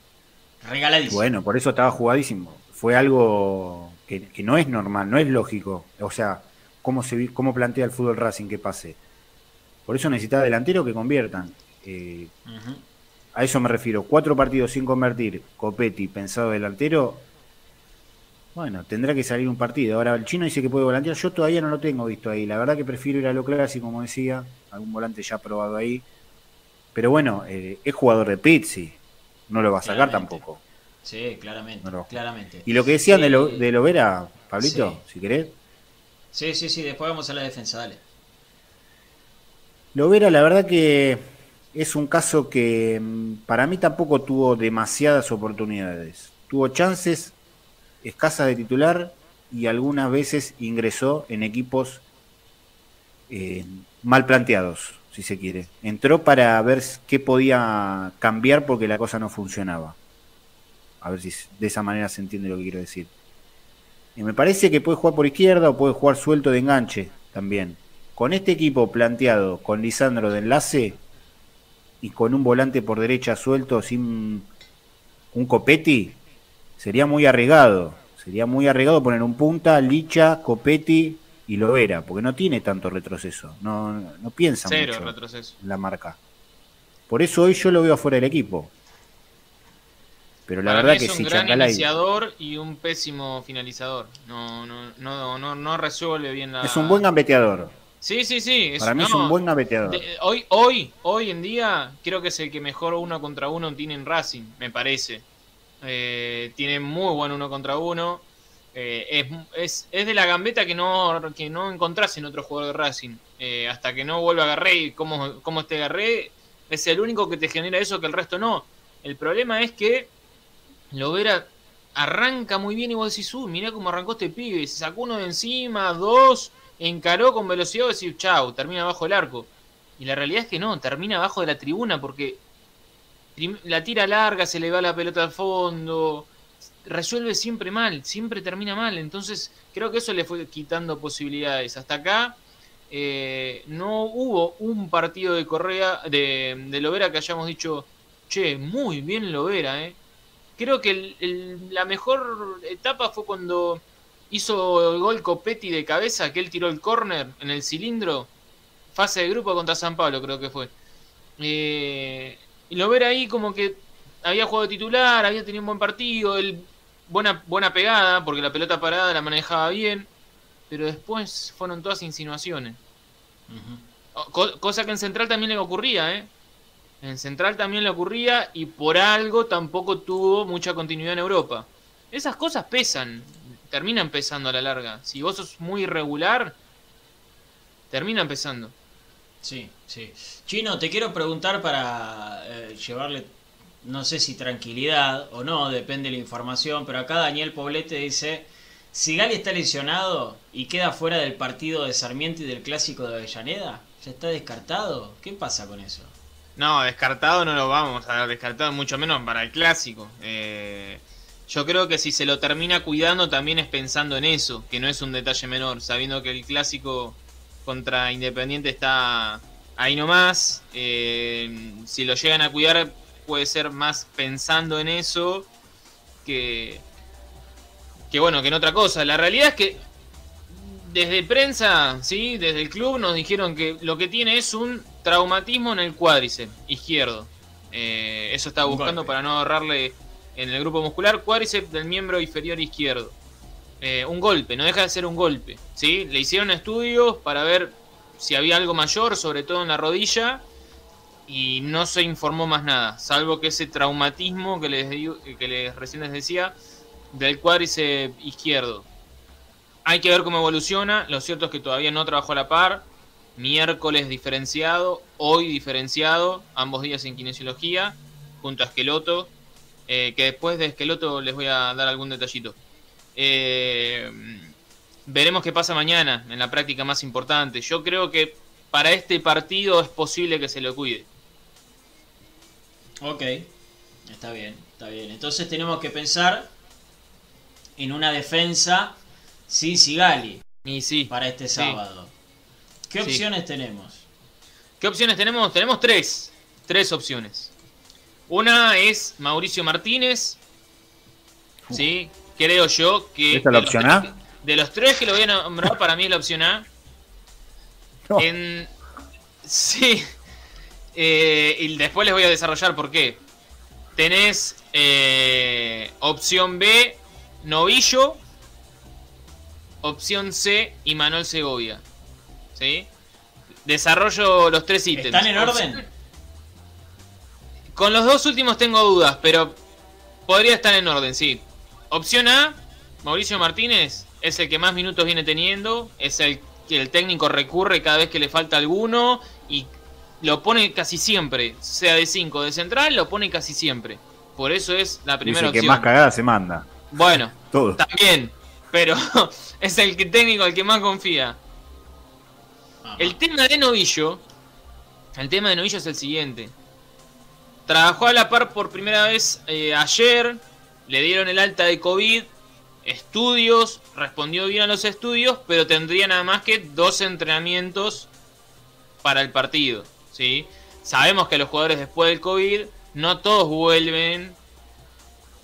S1: Regaladísimo.
S3: Bueno, por eso estaba jugadísimo. Fue algo que, no es normal, no es lógico. O sea, cómo, se, cómo plantea el fútbol Racing que pase. Por eso necesita delantero que conviertan. Eh, a eso me refiero. Cuatro partidos sin convertir, Copetti, pensado delantero. Bueno, tendrá que salir un partido. Ahora el chino dice que puede volantear. Yo todavía no lo tengo visto ahí. La verdad que prefiero ir a lo clásico, como decía. Algún volante ya probado ahí. Pero bueno, eh, es jugador de Pizzi. No lo va a sacar tampoco.
S1: Sí, claramente, claramente.
S3: Y lo que decían de, lo, de Lovera, Pablito, si querés.
S1: Sí, sí, sí, después vamos a la defensa, dale.
S3: Lovera, la verdad que es un caso que mm, para mí tampoco tuvo demasiadas oportunidades. Tuvo chances escasas de titular y algunas veces ingresó en equipos eh, mal planteados, si se quiere. Entró para ver qué podía cambiar porque la cosa no funcionaba. A ver si de esa manera se entiende lo que quiero decir. Me parece que puede jugar por izquierda o puede jugar suelto de enganche también. Con este equipo planteado, con Lisandro de enlace y con un volante por derecha suelto sin un Copetti, sería muy arriesgado. Sería muy arriesgado poner un punta, Licha, Copetti y Lovera, porque no tiene tanto retroceso. No, no piensa mucho retroceso. la marca. Por eso hoy yo lo veo fuera del equipo. Pero la verdad que
S2: es un gran iniciador y un pésimo finalizador. No, no, no, no, no resuelve bien la.
S3: Es un buen gambeteador.
S2: Sí, sí, sí.
S3: Para mí es un buen gambeteador.
S2: hoy, hoy, hoy en día, creo que es el que mejor uno contra uno tiene en Racing, me parece. Eh, tiene muy buen uno contra uno. Eh, es, es, de la gambeta que no, que no encontrás en otro jugador de Racing. Eh, hasta que no vuelva a Garré y cómo, cómo esté Garré, es el único que te genera eso que el resto no. El problema es que Lovera arranca muy bien y vos decís, uy, mirá cómo arrancó este pibe. Se sacó uno de encima, dos, encaró con velocidad y chau, termina abajo del arco. Y la realidad es que no, termina abajo de la tribuna porque la tira larga, se le va la pelota al fondo, resuelve siempre mal, siempre termina mal. Entonces creo que eso le fue quitando posibilidades. Hasta acá eh, no hubo un partido de Correa, de, de Lovera que hayamos dicho, che, muy bien Lovera, eh Creo que la mejor etapa fue cuando hizo el gol Copetti de cabeza, que él tiró el córner en el cilindro. Fase de grupo contra San Pablo, creo que fue. Eh, y lo ver ahí como que había jugado titular, había tenido un buen partido, él, buena, buena pegada, porque la pelota parada la manejaba bien, pero después fueron todas insinuaciones. cosa que en Central también le ocurría, ¿eh? En Central también le ocurría y por algo tampoco tuvo mucha continuidad en Europa. Esas cosas pesan, terminan pesando a la larga. Si vos sos muy irregular, terminan pesando.
S1: Sí, sí. Chino, te quiero preguntar para eh, llevarle, no sé si tranquilidad o no, depende de la información, pero acá Daniel Poblete dice, si Gali está lesionado y queda fuera del partido de Sarmiento y del Clásico de Avellaneda, ¿ya está descartado? ¿Qué pasa con eso?
S2: No, descartado no lo vamos a dar descartado, mucho menos para el clásico. Eh, yo creo que si se lo termina cuidando también es pensando en eso, que no es un detalle menor, sabiendo que el clásico contra Independiente está ahí nomás. Eh, si lo llegan a cuidar puede ser más pensando en eso que, que bueno, que en otra cosa. La realidad es que desde prensa, sí, desde el club nos dijeron que lo que tiene es un Traumatismo en el cuádriceps izquierdo. Eh, eso estaba buscando para no ahorrarle en el grupo muscular. Cuádriceps del miembro inferior izquierdo. Eh, un golpe, no deja de ser un golpe. ¿sí? Le hicieron estudios para ver si había algo mayor, sobre todo en la rodilla, y no se informó más nada, salvo que ese traumatismo que les, que les recién les decía del cuádriceps izquierdo. Hay que ver cómo evoluciona, lo cierto es que todavía no trabajó a la par, miércoles diferenciado, hoy diferenciado, ambos días en kinesiología, junto a Esqueloto, eh, que después de Esqueloto les voy a dar algún detallito. Eh, veremos qué pasa mañana en la práctica más importante. Yo creo que para este partido es posible que se lo cuide.
S1: Ok, está bien, está bien. Entonces tenemos que pensar en una defensa sin Sigali
S2: Y sí.
S1: para este
S2: Sí.
S1: sábado. ¿Qué
S2: Sí.
S1: opciones tenemos?
S2: ¿Qué opciones tenemos? Tenemos tres. Tres opciones. Una es Mauricio Martínez. Sí, creo yo que.
S3: ¿Esta es la
S2: de los
S3: opción
S2: tres
S3: A?
S2: que- De los tres que lo voy a nombrar, para mí es la opción A.
S3: No.
S2: En... Sí. Eh, y después les voy a desarrollar por qué. Tenés eh, opción B, Novillo. Opción C, y Manuel Segovia. ¿Sí? Desarrollo los tres ítems.
S1: ¿Están en
S2: Opción-
S1: orden?
S2: Con los dos últimos tengo dudas, pero podría estar en orden, sí. Opción A, Mauricio Martínez es el que más minutos viene teniendo, es el que el técnico recurre cada vez que le falta alguno y lo pone casi siempre, sea de 5 de central, lo pone casi siempre. Por eso es la primera
S3: Dice que
S2: opción.
S3: más cagada se manda.
S2: Bueno,
S3: Todo.
S2: también, pero es el que técnico el que más confía.
S1: Ajá.
S2: El tema de Novillo, el tema de Novillo es el siguiente. Trabajó a la par por primera vez eh, ayer, le dieron el alta de COVID, estudios, respondió bien a los estudios, pero tendría nada más que dos entrenamientos para el partido. ¿sí? Sabemos que los jugadores después del COVID no todos vuelven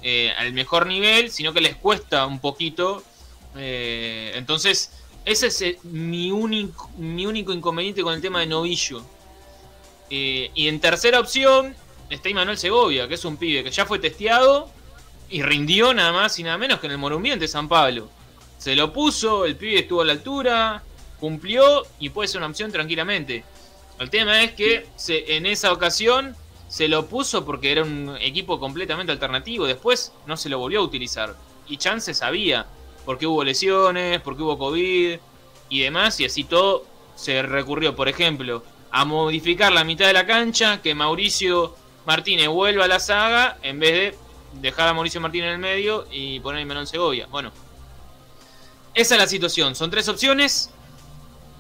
S2: eh, al mejor nivel, sino que les cuesta un poquito. eh, entonces, ese es mi, único, mi único inconveniente con el tema de Novillo. Y en tercera opción está Imanuel Segovia, que es un pibe que ya fue testeado y rindió nada más y nada menos que en el Monumiente San Pablo. Se lo puso, el pibe estuvo a la altura, cumplió y puede ser una opción tranquilamente. El tema es que en esa ocasión se lo puso porque era un equipo completamente alternativo. Después no se lo volvió a utilizar. Y Chance sabía, porque hubo lesiones, porque hubo COVID y demás, y así todo se recurrió, por ejemplo, a modificar la mitad de la cancha, que Mauricio Martínez vuelva a la saga, en vez de dejar a Mauricio Martínez en el medio y poner a Menón Segovia. Bueno, esa es la situación. Son tres opciones.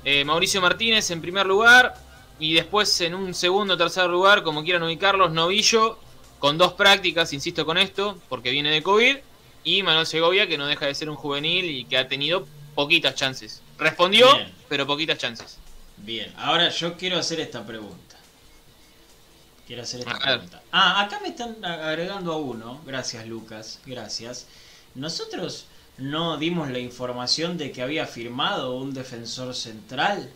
S2: Eh, Mauricio Martínez en primer lugar. Y después en un segundo o tercer lugar, como quieran ubicarlos, Novillo, con dos prácticas, insisto con esto, porque viene de COVID. Y Manuel Segovia, que no deja de ser un juvenil y que ha tenido poquitas chances. Respondió,
S1: Bien.
S2: pero poquitas chances.
S1: Bien, ahora yo quiero hacer esta pregunta. Quiero hacer esta pregunta. Ah, acá me están agregando a uno. Gracias, Lucas. Gracias. Nosotros no dimos la información de que había firmado un defensor central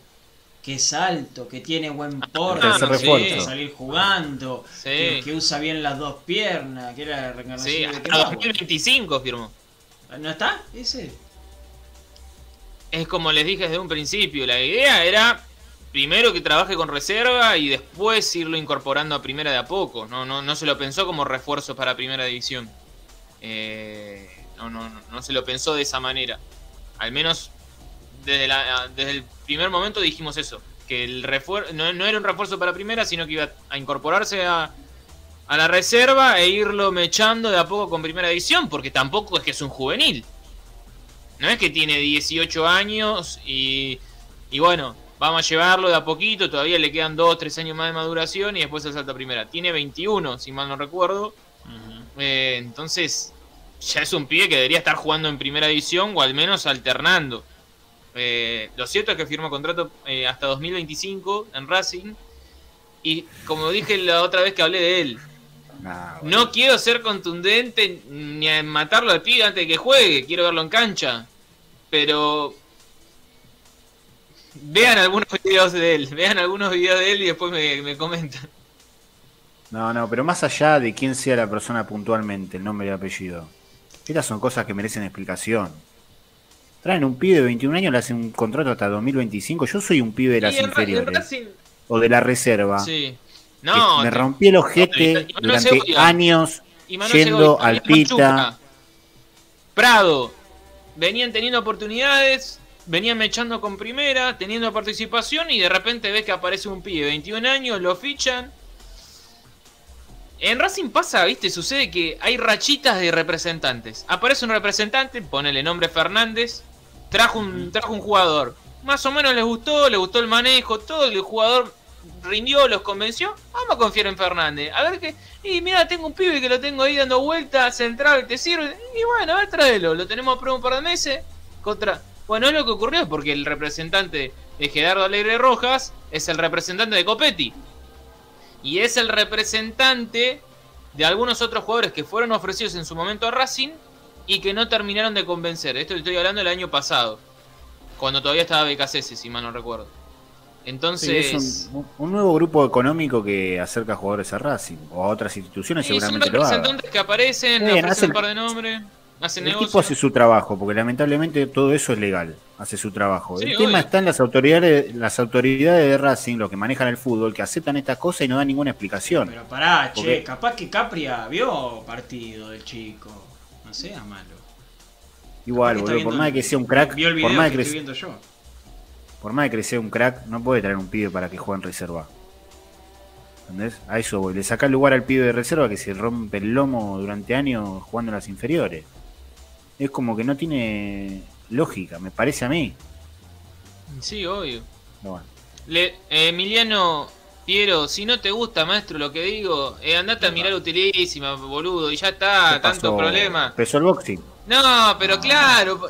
S1: que es alto, que tiene buen porte,
S2: tercer
S1: que puede salir jugando,
S2: Sí.
S1: que, que usa bien las dos piernas, que era la
S2: Sí,
S1: de
S2: hasta
S1: Beckenbauer.
S2: 2025 firmó.
S1: ¿No está? Ese.
S2: Es como les dije desde un principio, la idea era primero que trabaje con reserva y después irlo incorporando a primera de a poco. No, no, no se lo pensó como refuerzo para primera división. Eh, no, no, no, se lo pensó de esa manera. Al menos desde, desde el primer momento dijimos eso. Que el refuer no, no era un refuerzo para primera, sino que iba a incorporarse a, a la reserva e irlo mechando de a poco con primera división, porque tampoco es que es un juvenil. No es que tiene 18 años y, y bueno, vamos a llevarlo de a poquito, todavía le quedan 2 3 años más de maduración y después el salto a primera. Tiene 21, si mal no recuerdo. Eh, entonces, ya es un pibe que debería estar jugando en primera división o al menos alternando. Eh, lo cierto es que firmó contrato eh, hasta 2025 en Racing. Y como dije la otra vez que hablé de él,
S3: Nah,
S2: no quiero ser contundente ni a matarlo al pibe antes de que juegue, quiero verlo en cancha. Pero vean algunos videos de él, vean algunos videos de él y después me, me comentan.
S3: No, no, pero más allá de quién sea la persona puntualmente, el nombre y el apellido, estas son cosas que merecen explicación. Traen un pibe de 21 años, le hacen un contrato hasta 2025. Yo soy un pibe de las inferiores
S2: Racing-
S3: o de la reserva.
S2: sí. No,
S3: me rompí el ojete durante años yendo al Pita.
S2: Prado, venían teniendo oportunidades, venían mechando con primera, teniendo participación y de repente ves que aparece un pibe de 21 años, lo fichan. En Racing pasa, viste, sucede que hay rachitas de representantes. Aparece un representante, ponele nombre Fernández, trajo un, trajo un jugador. Más o menos les gustó, le gustó el manejo, todo el jugador rindió, los convenció. Vamos a confiar en Fernández. A ver qué. Y mira, tengo un pibe que lo tengo ahí dando vueltas, central, ¿te sirve? Y bueno, a ver, tráelo. Lo tenemos a prueba un par de meses. contra. Bueno, es lo que ocurrió porque el representante de Gerardo Alegre Rojas es el representante de Copetti. Y es el representante de algunos otros jugadores que fueron ofrecidos en su momento a Racing y que no terminaron de convencer. Esto estoy hablando del año pasado, cuando todavía estaba Becasese, si mal no recuerdo. Entonces.
S3: Sí, es un, un nuevo grupo económico que acerca jugadores a Racing o a otras instituciones,
S2: son
S3: seguramente lo haga.
S2: representantes que aparecen,
S3: Bien,
S2: ofrecen
S3: hacen-
S2: un par de nombres,
S3: El
S2: negocios.
S3: equipo hace su trabajo, porque lamentablemente todo eso es legal, hace su trabajo.
S2: Sí,
S3: el
S2: obvio.
S3: tema está en las autoridades, las autoridades de Racing, los que manejan el fútbol, que aceptan estas cosas y no dan ninguna explicación.
S1: Pero pará, che, capaz que Capria vio partido del chico. No sea malo.
S3: Igual,
S1: que
S3: boludo, por más de que sea un crack,
S1: Vio el
S3: por
S1: video
S3: más,
S1: que
S3: de
S1: estoy
S3: que,
S1: viendo yo.
S3: por más de que sea un crack, no puede traer un pibe para que juegue en reserva. ¿Entendés? A eso voy. Le saca el lugar al pibe de reserva que se rompe el lomo durante años jugando en las inferiores. Es como que no tiene lógica, me parece a mí.
S2: Sí, obvio.
S3: Bueno.
S2: Le- eh, Emiliano Piero, si no te gusta, maestro, lo que digo, eh, andate a mirar utilísima, boludo, y ya está,
S3: ¿Qué
S2: tanto problema.
S3: Empezó el boxing.
S2: No, pero claro,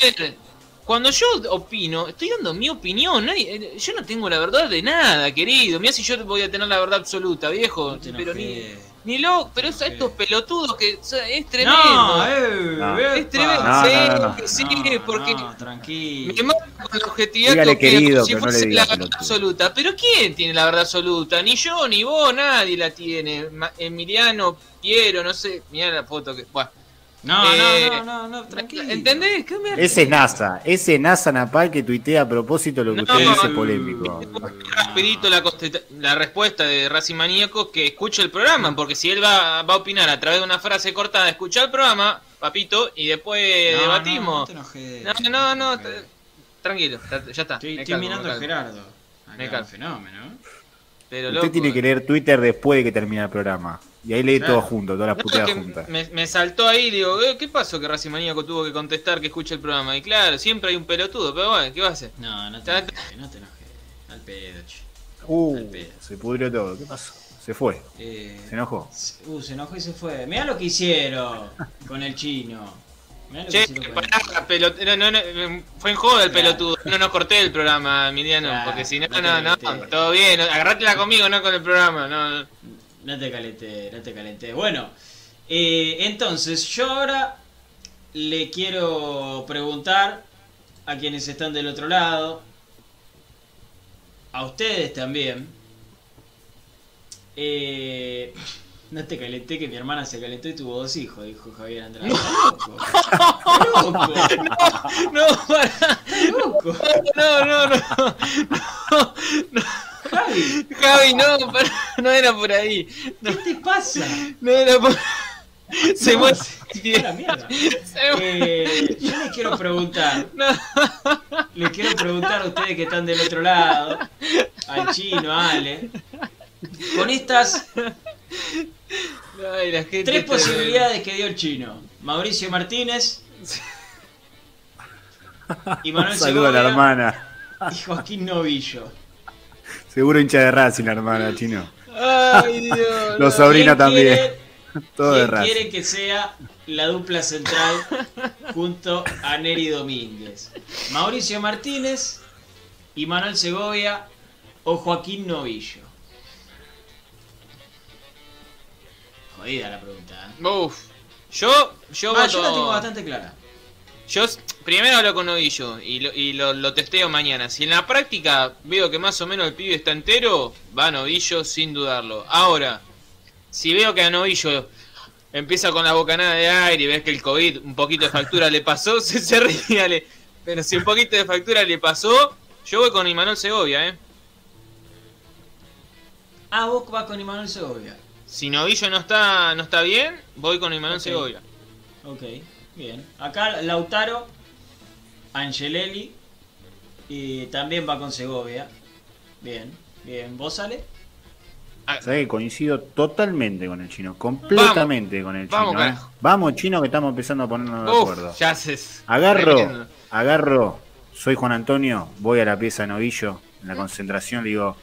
S2: ver, cuando yo opino, estoy dando mi opinión, nadie- eh, yo no tengo la verdad de nada, querido. Mira si yo voy a tener la verdad absoluta, viejo. Pero ni. Ni lo, pero es a
S1: Sí.
S2: estos pelotudos que o sea, es tremendo.
S1: No, eh,
S3: No.
S1: epa.
S2: Es tremendo,
S3: No,
S2: sí,
S3: no,
S2: sí,
S1: No,
S2: porque
S1: no, tranquilo.
S2: me mata con la objetividad
S3: Dígale
S2: que
S3: querido,
S2: si
S3: pero no le
S2: fuese
S3: diga
S2: la verdad
S3: pelotudo.
S2: absoluta. Pero ¿quién tiene la verdad absoluta? Ni yo, ni vos, nadie la tiene. Emiliano, Piero, no sé, mirá la foto que... Bueno,
S1: No,
S2: Eh,
S1: no, no, no, no, tranquilo.
S2: ¿entendés? ¿Qué me-
S3: Ese es NASA, ese es NASA Napal que tuitea a propósito lo que
S2: No,
S3: usted dice
S1: no,
S3: polémico.
S2: rapidito la, la respuesta de Racing Maníaco que escuche el programa, porque si él va, va a opinar a través de una frase cortada, escucha el programa, papito, y después
S1: No,
S2: debatimos.
S1: No, no te enojes.
S2: No, no, no, tranquilo, ya está.
S1: Estoy, estoy mirando a. Gerardo.
S2: Me
S1: Acá, un fenómeno.
S2: Pero,
S3: Usted
S2: loco,
S3: tiene que leer Twitter después de que termine el programa. Y ahí
S1: Claro.
S3: todo junto, todas las
S2: No,
S3: puteadas
S2: es que
S3: juntas.
S2: me, me saltó ahí, digo, eh, ¿qué pasó que Racing Maníaco tuvo que contestar que escuche el programa? Y claro, siempre hay un pelotudo, pero bueno, ¿qué va a hacer?
S1: No, no te enojes, no te enojes. Al pedo, che.
S3: Uh,
S1: al pedo.
S3: se pudrió todo. ¿Qué pasó? Se fue.
S1: Eh,
S3: Se enojó.
S1: Uh, se enojó y se fue. Mirá lo que hicieron con el chino. Mirá lo
S2: Che, pará, no, no, no, fue en joda el
S1: Claro.
S2: pelotudo. No nos corté el programa, Emiliano,
S1: Claro,
S2: porque si no,
S1: no
S2: no, no, todo bien. Agarrátela conmigo, no con el programa. No, no.
S1: No te calenté, no te calenté. Bueno, eh, entonces yo ahora le quiero preguntar a quienes están del otro lado, a ustedes también. Eh, no te calenté, que mi hermana se calentó y tuvo dos hijos, dijo Javier Andrade. Loco. Loco.
S2: No,
S1: loco.
S2: No, no, no. No, no.
S1: Javi,
S2: Javi, no, no era por ahí. No,
S1: ¿qué te pasa?
S2: no era por. Se
S1: No,
S2: muere.
S1: se fue a la mierda. Eh, yo les quiero preguntar,
S2: No.
S1: les quiero preguntar a ustedes que están del otro lado, al chino, a Ale, con estas
S2: Ay, la gente
S1: tres posibilidades que dio el chino: Mauricio Martínez y Manuel
S3: Saluda a la hermana.
S1: y Joaquín Novillo.
S3: Seguro hincha de Racing la hermana, chino.
S2: Ay, Dios.
S3: Los
S2: no.
S3: sobrinos
S1: ¿Quién
S3: también.
S1: quiere-
S3: Todo de
S1: ¿Quién
S3: Racing.
S1: quiere que sea la dupla central junto a Neri Domínguez? ¿Mauricio Martínez y Manuel Segovia o Joaquín Novillo? Jodida la pregunta. ¿eh?
S2: Uf. Yo, yo
S1: Ah,
S2: voto.
S1: yo la tengo bastante clara.
S2: Yo primero hablo con Novillo y, lo, y lo, lo testeo mañana. Si en la práctica veo que más o menos el pibe está entero, va a Novillo sin dudarlo. Ahora, si veo que a Novillo empieza con la bocanada de aire y ves que el COVID un poquito de factura le pasó, se, se ríe, dale. Pero si un poquito de factura le pasó, yo voy con Imanol Segovia, ¿eh?
S1: Ah, vos vas con Imanuel Segovia.
S2: Si Novillo no está, no está bien, voy con Imanol
S1: Ok.
S2: Segovia.
S1: Ok, bien. Acá Lautaro, Angelelli y también va con Segovia. Bien, bien. ¿Vos sale?
S3: ¿Sabés que coincido totalmente con el chino? Completamente con el chino.
S2: Vamos,
S3: ¿eh? Vamos, chino, que estamos empezando a ponernos de acuerdo.
S2: Ya.
S3: Agarro,
S2: tremendo.
S3: agarro, soy Juan Antonio, voy a la pieza de novillo, en la concentración, le digo,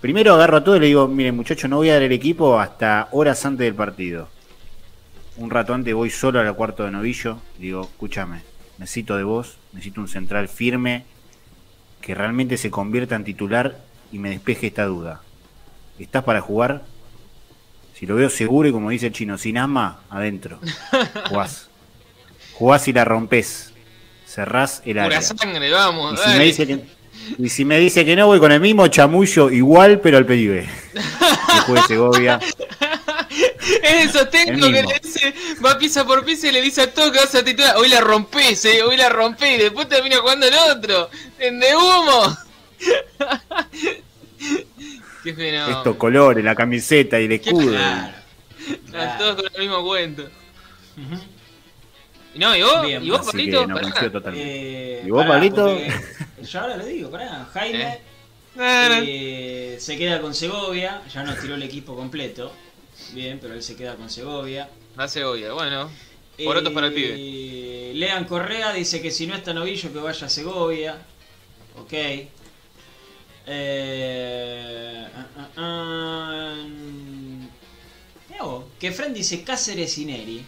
S3: primero agarro a todos y le digo, miren muchachos, no voy a dar el equipo hasta horas antes del partido. Un rato antes voy solo al cuarto de novillo, digo, escúchame, necesito de vos, necesito un central firme que realmente se convierta en titular y me despeje esta duda. ¿Estás para jugar? Si lo veo seguro y como dice el chino, sin ama, adentro. Jugás. Jugás y la rompes. Cerrás el
S2: Pura
S3: área.
S2: sangre, vamos.
S3: Y si,
S2: dale.
S3: me dice que, y si me dice que no, voy con el mismo chamullo igual, pero al Peribe. Que juegue Segovia.
S2: Es esos técnicos
S3: El
S2: que
S3: mismo.
S2: le dice, va pieza por pieza y le dice a todo que vas a titular. Hoy la rompés, eh, hoy la rompés. Y después termina jugando el otro. En de humo. Qué fenómeno.
S3: Estos colores, la camiseta y el escudo.
S1: Claro.
S2: Están
S1: claro.
S2: todos con el mismo cuento. No, y vos,
S1: Bien,
S2: y vos Pablito,
S3: que no.
S1: Eh,
S3: ¿Y vos,
S1: pará,
S3: Pablito?
S1: Yo ahora le digo, pará. Jaime
S2: Eh.
S1: Eh, se queda con Segovia. Ya nos tiró el equipo completo. Bien, pero él se queda con Segovia.
S2: La cebolla, bueno. Porotos para el pibe.
S1: Eh, Lean Correa dice que si no está Novillo que vaya a Segovia. Ok. Eh, vos, que Fren dice Cáceres y Neri.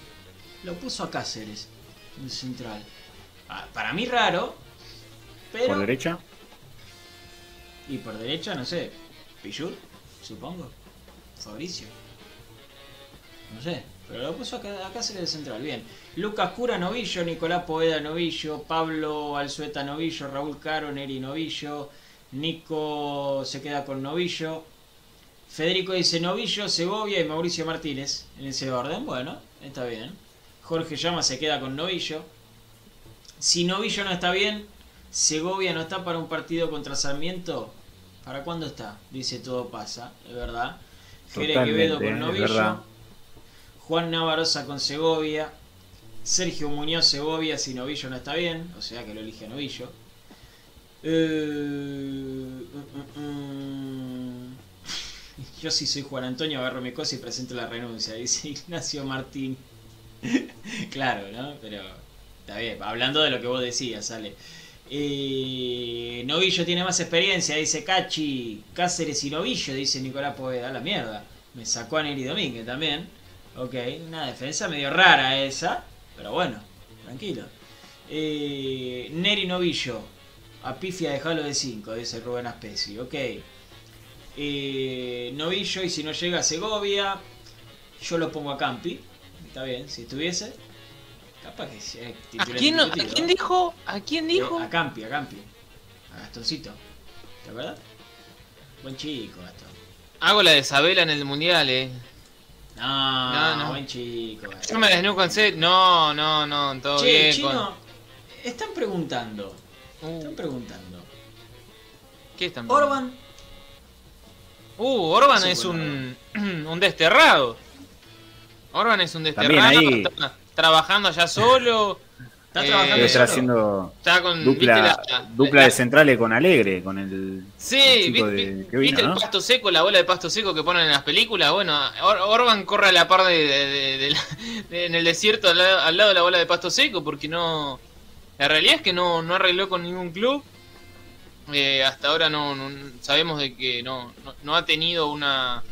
S1: Lo puso a Cáceres en central. Ah, para mí raro. Pero.
S3: Por derecha.
S1: Y por derecha, no sé. Pichur, supongo. Fabricio. No sé. Pero lo puso acá, acá se de central. Bien. Lucas Cura Novillo, Nicolás Poeda Novillo, Pablo Alzueta Novillo, Raúl Caro, Neri Novillo, Nico se queda con Novillo. Federico dice Novillo, Segovia y Mauricio Martínez. En ese orden. Bueno, está bien. Jorge Llama se queda con Novillo. Si Novillo no está bien, Segovia no está para un partido contra Sarmiento. ¿Para cuándo está? Dice todo pasa, es verdad. Jere Quevedo con Novillo. Juan Navarosa con Segovia. Sergio Muñoz Segovia si Novillo no está bien. O sea que lo elige a Novillo. Eh, mm, mm, mm. Yo sí soy Juan Antonio agarro mi cosa y presento la renuncia. Dice Ignacio Martín. claro, ¿no? Pero está bien. Hablando de lo que vos decías, sale. Eh, Novillo tiene más experiencia, dice Cachi. Cáceres y Novillo, dice Nicolás Poveda. La mierda. Me sacó a Neri Domínguez también. Ok, una defensa medio rara esa. Pero bueno, tranquilo. Eh, Neri Novillo. A pifia dejalo de 5, dice Rubén Aspesi. Ok. Eh, Novillo, y si no llega a Segovia, yo lo pongo a Campi. Está bien, si estuviese. Capaz que sí, eh,
S2: ¿A quién, no- ¿A
S1: indiscutido.
S2: quién dijo? ¿A quién dijo?
S1: Eh, a Campi, a Campi. A Gastoncito. ¿Te acuerdas? Buen chico, Gastón.
S2: Hago la de Isabela en el mundial, eh.
S1: No,
S2: No, no.
S1: buen chico.
S2: Yo
S1: Gastón.
S2: me desnuco en serio. No, no, no, todo
S1: Che,
S2: bien.
S1: chino, están preguntando.
S2: con-
S1: Están
S2: Uh,
S1: preguntando.
S2: ¿Qué están
S1: Orban,
S2: Uh, Orban es un, un desterrado. Orban es un
S3: También
S2: desterrado. Está trabajando allá solo.
S1: ¿Está trabajando
S3: haciendo
S2: Está con.
S3: dupla,
S2: ¿viste la-
S3: dupla
S2: la-
S3: de centrales con Alegre, con el,
S2: Sí,
S3: el chico
S2: vi-
S3: de,
S2: vi-
S3: que
S2: ¿viste el pasto seco, la bola de pasto seco que ponen en las películas? Bueno, Or- Orban corre a la par de, de- de- en el desierto al lado, al lado de la bola de pasto seco porque no... La realidad es que no, no arregló con ningún club. Eh, hasta ahora no, no- sabemos de que no, no, no ha tenido una,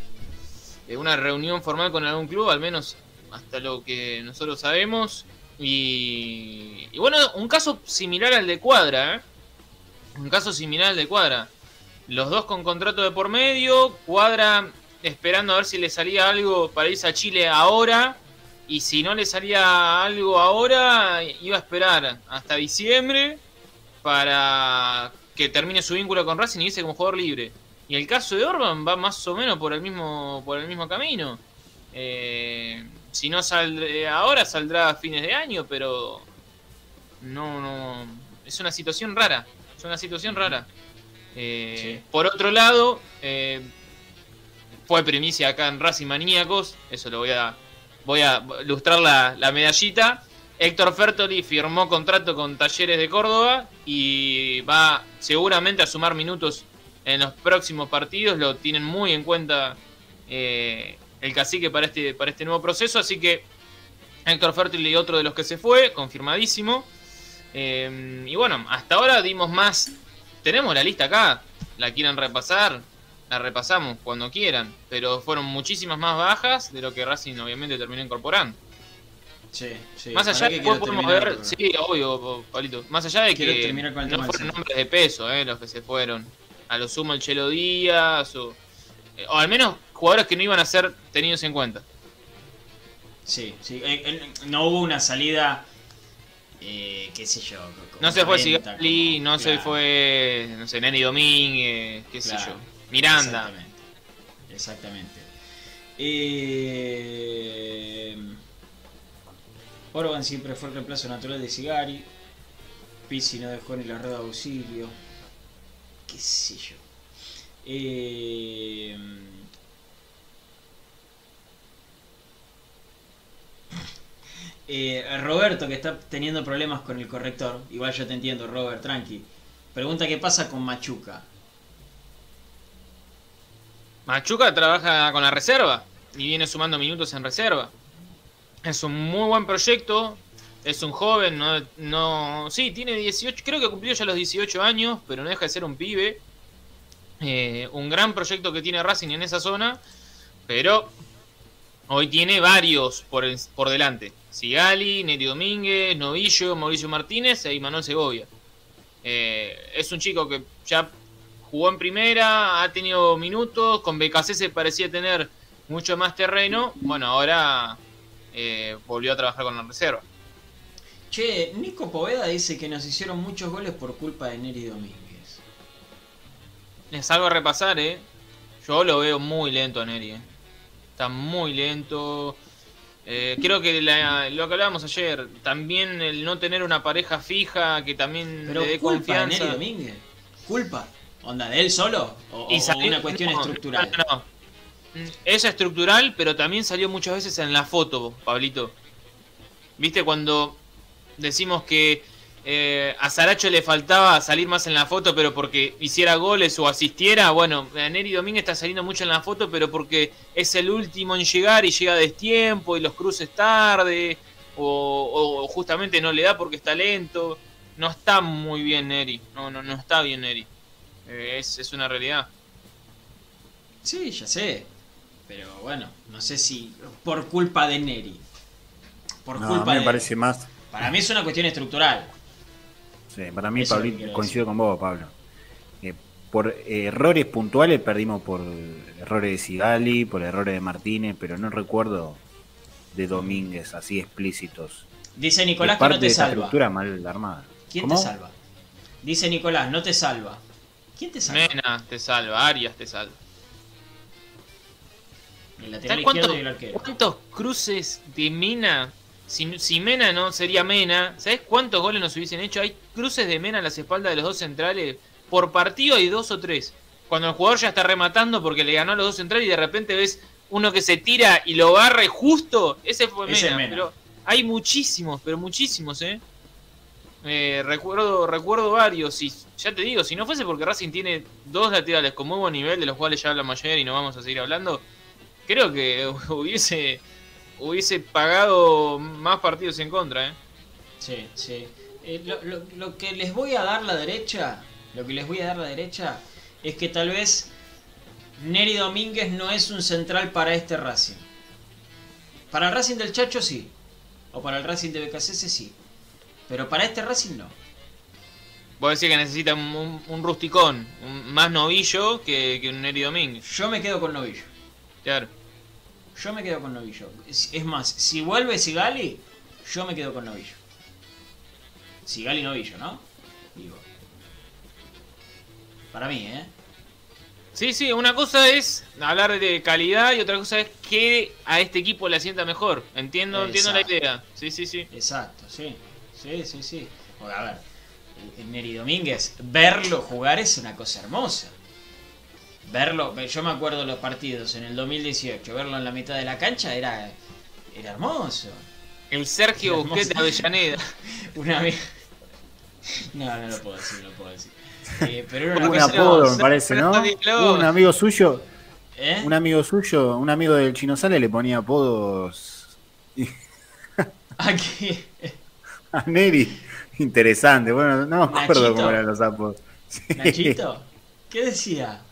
S2: eh, una reunión formal con algún club, al menos hasta lo que nosotros sabemos. Y, y bueno, un caso similar al de Cuadra, ¿eh? Un caso similar al de Cuadra. Los dos con contrato de por medio, Cuadra esperando a ver si le salía algo para irse a Chile ahora. Y si no le salía algo ahora, iba a esperar hasta diciembre para que termine su vínculo con Racing y irse como jugador libre. Y el caso de Orban va más o menos por el mismo, por el mismo camino. Eh, si no saldrá ahora, saldrá a fines de año, pero no, no. Es una situación rara. Es una situación rara. Eh, Por otro lado, eh, fue primicia acá en Racing Maníacos. Eso lo voy a. Voy a ilustrar la, la medallita. Héctor Fertoli firmó contrato con Talleres de Córdoba y va seguramente a sumar minutos en los próximos partidos. Lo tienen muy en cuenta eh, el cacique para este, para este nuevo proceso. Así que Héctor Fertoli, otro de los que se fue, confirmadísimo. Eh, y bueno, hasta ahora dimos más. Tenemos la lista acá. La quieren repasar. La repasamos cuando quieran. Pero fueron muchísimas más bajas de lo que Racing obviamente terminó incorporando.
S1: Sí, sí.
S2: Más allá de
S1: que
S2: podemos ver,
S1: con-
S2: sí, obvio, Pablito. Más allá de
S1: Quiero
S2: que no fueron nombres de peso, eh, los que se fueron. A lo sumo el Chelo Díaz, o, eh, o al menos jugadores que no iban a ser tenidos en cuenta.
S1: Sí, sí. Eh, eh, no hubo una salida, eh, qué sé yo.
S2: No se fue Sigali, no se
S1: claro,
S2: fue, no sé, Neni Domínguez, qué sé
S1: claro.
S2: yo. Miranda.
S1: Exactamente. Exactamente. Eh, Orban siempre fue el reemplazo natural de Sigari. Pizzi no dejó ni la red de auxilio. Qué sé yo. Eh, eh, Roberto, que está teniendo problemas con el corrector. Igual yo te entiendo, Robert, tranqui. Pregunta qué pasa con Machuca.
S2: Machuca trabaja con la reserva y viene sumando minutos en reserva. Es un muy buen proyecto. Es un joven, no, sí, tiene 18, creo que cumplió ya los 18 años, pero no deja de ser un pibe. Eh, un gran proyecto que tiene Racing en esa zona, pero hoy tiene varios por, el- por delante. Sigali, Neri Domínguez, Novillo, Mauricio Martínez e Manuel Segovia. Eh, es un chico que ya jugó en primera, ha tenido minutos, con BKC se parecía tener mucho más terreno, bueno, ahora eh, volvió a trabajar con la reserva.
S1: Che, Nico Poveda dice que nos hicieron muchos goles por culpa de Neri Domínguez.
S2: Es algo a repasar, ¿eh? Yo lo veo muy lento a Neri, ¿eh? Está muy lento. Eh, creo que la- lo que hablábamos ayer, también el no tener una pareja fija que también
S1: Pero
S2: le dé
S1: culpa de
S2: confianza.
S1: Neri Domínguez. ¿Culpa? ¿Onda de él solo? ¿O,
S2: salió-
S1: una cuestión
S2: no,
S1: estructural?
S2: no, no. Es estructural, pero también salió muchas veces en la foto, Pablito. ¿Viste cuando decimos que eh, a Saracho le faltaba salir más en la foto, pero porque hiciera goles o asistiera? Bueno, Neri Domínguez está saliendo mucho en la foto, pero porque es el último en llegar y llega a destiempo y los cruces tarde, o, o justamente no le da porque está lento. No está muy bien Neri, no, no, no está bien Neri. Eh, es, es una realidad.
S1: Sí, ya sé. Pero bueno, no sé si por culpa de Neri. Por
S3: No, a
S1: culpa
S3: mí
S1: de
S3: me parece más.
S1: Para mí es una cuestión estructural.
S3: Sí, para mí,
S1: Eso es lo que
S3: Pablito,
S1: quiero
S3: coincido con vos, Pablo. Eh, por errores puntuales perdimos por errores de Sigali, por errores de Martínez, pero no recuerdo de Domínguez así explícitos.
S1: Dice
S3: Es
S1: Nicolás que
S3: parte
S1: no
S3: de
S1: te salva.
S3: estructura mal armada.
S1: ¿Quién
S3: ¿Cómo?
S1: te salva? Dice Nicolás, no te salva. ¿Quién te salva?
S2: Mena te salva, Arias te salva.
S1: El lateral
S2: ¿Sabes
S1: izquierdo
S2: cuántos,
S1: y el arquero.
S2: cuántos cruces de Mena? Si, si Mena no sería Mena, ¿sabes cuántos goles nos hubiesen hecho? Hay cruces de Mena a las espaldas de los dos centrales. Por partido hay dos o tres. Cuando el jugador ya está rematando porque le ganó a los dos centrales y de repente ves uno que se tira y lo barre justo, ese fue Mena. Pero hay muchísimos, pero muchísimos, ¿eh? Eh, recuerdo, recuerdo varios, y ya te digo, si no fuese porque Racing tiene dos laterales con muy buen nivel, de los cuales ya hablamos ayer y no vamos a seguir hablando, creo que hubiese hubiese pagado más partidos en contra, ¿eh?
S1: Sí, sí. Eh, lo, lo- lo que les voy a dar la derecha, lo que les voy a dar la derecha, es que tal vez Neri Domínguez no es un central para este Racing. Para el Racing del Chacho sí. O para el Racing de BKCS sí. Pero para este Racing no.
S2: Vos decís que necesita un, un- un rusticón, un- más novillo que, que un Neri Domínguez.
S1: Yo me quedo con Novillo.
S2: Claro.
S1: Yo me quedo con Novillo. Es, es más, si vuelve Sigali, yo me quedo con Novillo. Sigali Novillo, ¿no? Digo. Para mí, ¿eh?
S2: Sí, sí, una cosa es hablar de calidad y otra cosa es que a este equipo le asienta mejor. Entiendo, entiendo la idea. Sí, sí, sí.
S1: Exacto, sí. Sí, sí, sí. A ver, Neri Domínguez, verlo jugar es una cosa hermosa. Verlo, yo me acuerdo los partidos en el 2018, verlo en la mitad de la cancha era, era hermoso.
S2: El Sergio
S1: Hermoso.
S2: Busquets de Avellaneda.
S1: Una vez. No, no lo puedo decir, no lo puedo decir. Eh, pero era una
S3: Un apodo,
S2: no,
S3: me parece, ¿no? Un amigo suyo,
S1: ¿Eh?
S3: un amigo suyo, un amigo del Chino Sale le ponía apodos
S1: Aquí.
S3: a Neri. Interesante, bueno, no me acuerdo
S1: Nachito.
S3: cómo eran los apodos. Sí.
S1: Nachito, ¿qué decía?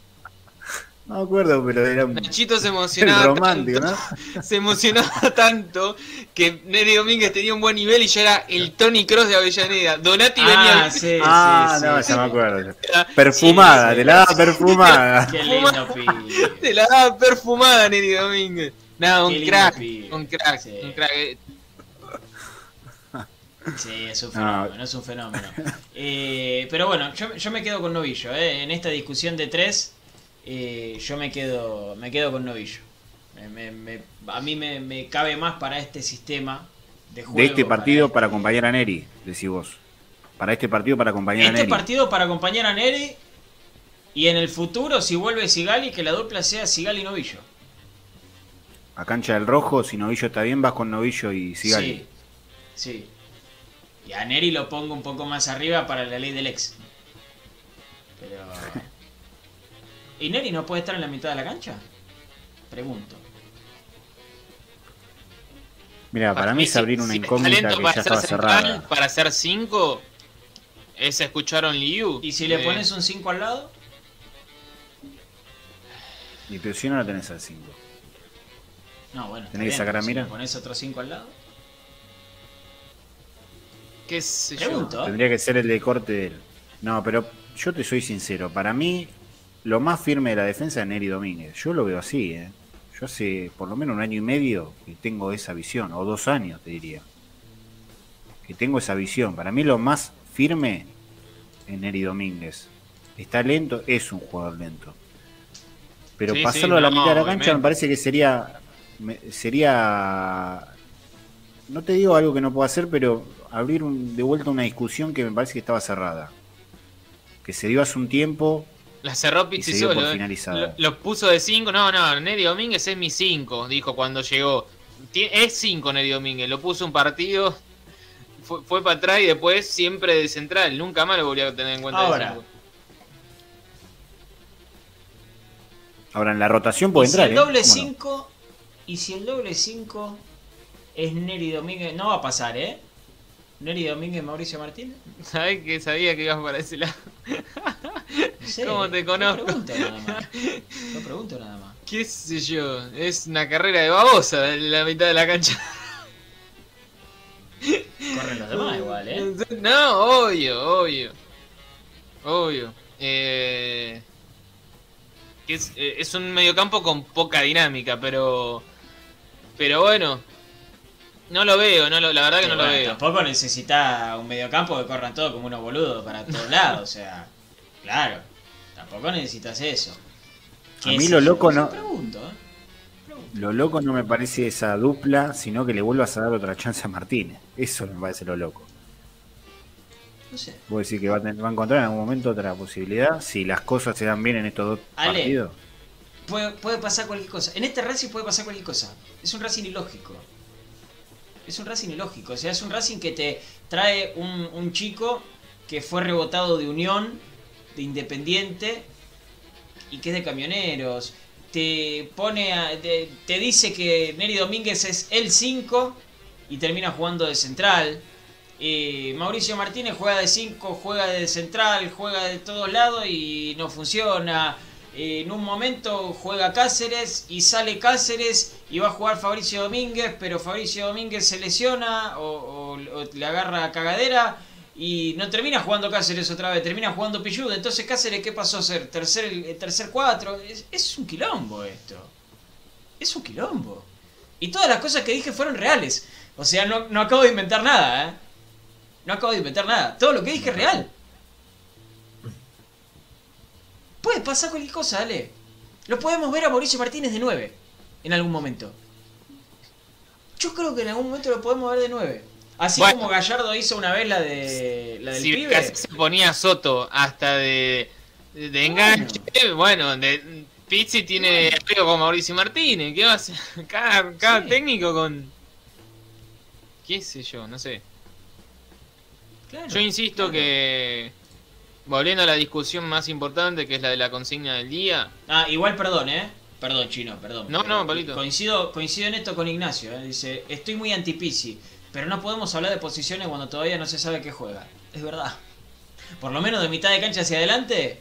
S3: No me acuerdo, pero era un
S2: Nachito se emocionaba.
S3: romántico,
S2: tanto,
S3: ¿no?
S2: Se emocionaba tanto que Neri Domínguez tenía un buen nivel y ya era el Tony Cross de Avellaneda. Donati venía.
S1: Ah, sí,
S3: Ah,
S1: sí,
S3: no,
S1: sí,
S3: ya me acuerdo. Perfumada,
S1: Sí, sí.
S3: te la daba perfumada.
S1: Qué lindo pibe.
S2: Te la daba perfumada Neri Domínguez. Nada,
S1: Qué
S2: un crack. Un crack.
S1: Sí.
S2: Un crack. Eh,
S1: Sí, es un
S3: No.
S1: fenómeno, es un fenómeno. Eh, pero bueno, yo, yo me quedo con Novillo, ¿eh? En esta discusión de tres, eh, yo me quedo, me quedo con Novillo. Me- me- me- a mí me, cabe más para este sistema de juego.
S3: De este partido para
S1: este-
S3: acompañar a Neri, decís vos. Para este partido para acompañar a
S1: Este
S3: Neri.
S1: partido para acompañar a Neri y en el futuro, si vuelve Sigali, que la dupla sea Sigali y Novillo.
S3: A cancha del rojo, si Novillo está bien, vas con Novillo y Sigali.
S1: Sí, sí. Y a Neri lo pongo un poco más arriba para la ley del ex. Pero. ¿Y Neri no puede estar en la mitad de la cancha? Pregunto.
S3: Mira, para mí es abrir una
S2: si-
S3: incógnita que
S2: para
S3: ya estaba
S2: central,
S3: cerrada.
S2: Para hacer 5, es escuchar a Liu.
S1: ¿Y si le pones un 5 al lado?
S3: Y pero si no lo tenés al 5.
S1: No, bueno.
S3: Tenés que
S1: bien,
S3: sacar a
S1: pero si
S3: Mira.
S1: le pones otro 5 al lado?
S2: ¿Qué sé yo?
S1: ¿eh?
S3: Tendría que ser el de corte de él. No, pero yo te soy sincero. Para mí, lo más firme de la defensa es Neri Domínguez. Yo lo veo así, ¿eh? Yo hace por lo menos un año y medio que tengo esa visión, o dos años te diría. Que tengo esa visión. Para mí lo más firme es Neri Domínguez. Está lento, es un jugador lento. Pero
S2: Sí,
S3: pasarlo
S2: sí,
S3: a la mitad de la cancha
S2: obviamente.
S3: me parece que sería. sería. No te digo algo que no puedo hacer, pero abrir un- de vuelta una discusión que me parece que estaba cerrada. Que se dio hace un tiempo.
S2: La cerró
S3: Y
S2: Pizzi
S3: se dio por
S2: solo. eh. Lo, lo puso de 5. No, no, Neri Domínguez es mi 5, dijo cuando llegó. Es 5 Neri Domínguez. Lo puso un partido. Fue, fue para atrás y después siempre de central. Nunca más lo volví a tener en cuenta.
S1: Ahora.
S3: Ahora en la rotación puede
S1: y
S3: entrar.
S1: si el
S3: ¿eh?
S1: doble
S3: ¿Cómo no?
S1: 5 y si el doble 5 es Neri Domínguez, no va a pasar, ¿eh? Neri Domínguez Mauricio Martínez.
S2: ¿Sabés que sabía que ibas para ese lado?
S1: No
S2: ¿Cómo te conozco?
S1: pregunto nada más. Yo pregunto nada más.
S2: ¿Qué sé yo? Es una carrera de babosa en la mitad de la cancha.
S1: Corren los demás igual, ¿eh?
S2: No, obvio, obvio. Obvio. Eh, es, eh, es un mediocampo con poca dinámica, pero. Pero bueno. No lo veo, no lo, la verdad que
S1: Y
S2: no lo veo.
S1: Tampoco necesita un mediocampo que corran todos como unos boludos para todos lados, o sea, claro, tampoco necesitas eso.
S3: A
S1: ¿Qué
S3: mí lo loco
S1: Yo
S3: no-
S1: Pregunto, ¿eh? Pregunto.
S3: Lo loco no me parece esa dupla, sino que le vuelvas a dar otra chance a Martínez. Eso me parece lo loco.
S1: No sé.
S3: ¿Vos decís que va a, tener- va a encontrar en algún momento otra posibilidad? Si las cosas se dan bien en estos dos
S1: Ale.
S3: partidos.
S1: Puede, puede pasar cualquier cosa. En este Racing puede pasar cualquier cosa. Es un Racing ilógico. Es un Racing ilógico. O sea, es un Racing que te trae un, un chico que fue rebotado de Unión, de Independiente, y que es de camioneros. Te pone a- te, te dice que Neri Domínguez es el 5 y termina jugando de central. Eh, Mauricio Martínez juega de 5, juega de central, juega de todos lados y no funciona. Eh, en un momento juega Cáceres y sale Cáceres y va a jugar Fabricio Domínguez, pero Fabricio Domínguez se lesiona o, o- o le agarra cagadera y no termina jugando Cáceres otra vez, termina jugando Pilludo. Entonces Cáceres, ¿qué pasó a ser? Tercer, tercer cuatro. Es, es un quilombo esto. Es un quilombo. Y todas las cosas que dije fueron reales. O sea, no, no acabo de inventar nada, ¿eh? No acabo de inventar nada. Todo lo que dije es real. Puede pasar cualquier cosa, dale. Lo podemos ver a Mauricio Martínez de 9 en algún momento. Yo creo que en algún momento lo podemos ver de 9. Así
S2: Bueno.
S1: como Gallardo hizo una vez la de la del
S2: Si
S1: pibe.
S2: casi se ponía Soto hasta de, de enganche, bueno, de, Pizzi tiene apego con Mauricio Martínez. ¿Qué va a hacer? Cada, cada
S1: Sí.
S2: técnico con. ¿Qué sé yo? No sé.
S1: Claro,
S2: Yo insisto
S1: claro.
S2: que. Volviendo a la discusión más importante, que es la de la consigna del día.
S1: Ah, igual perdón, ¿eh? Perdón, chino, perdón.
S2: No, no, Pablito.
S1: Coincido, coincido en esto con Ignacio. ¿eh? Dice, estoy muy anti-Pisi, pero no podemos hablar de posiciones cuando todavía no se sabe qué juega. Es verdad. Por lo menos de mitad de cancha hacia adelante,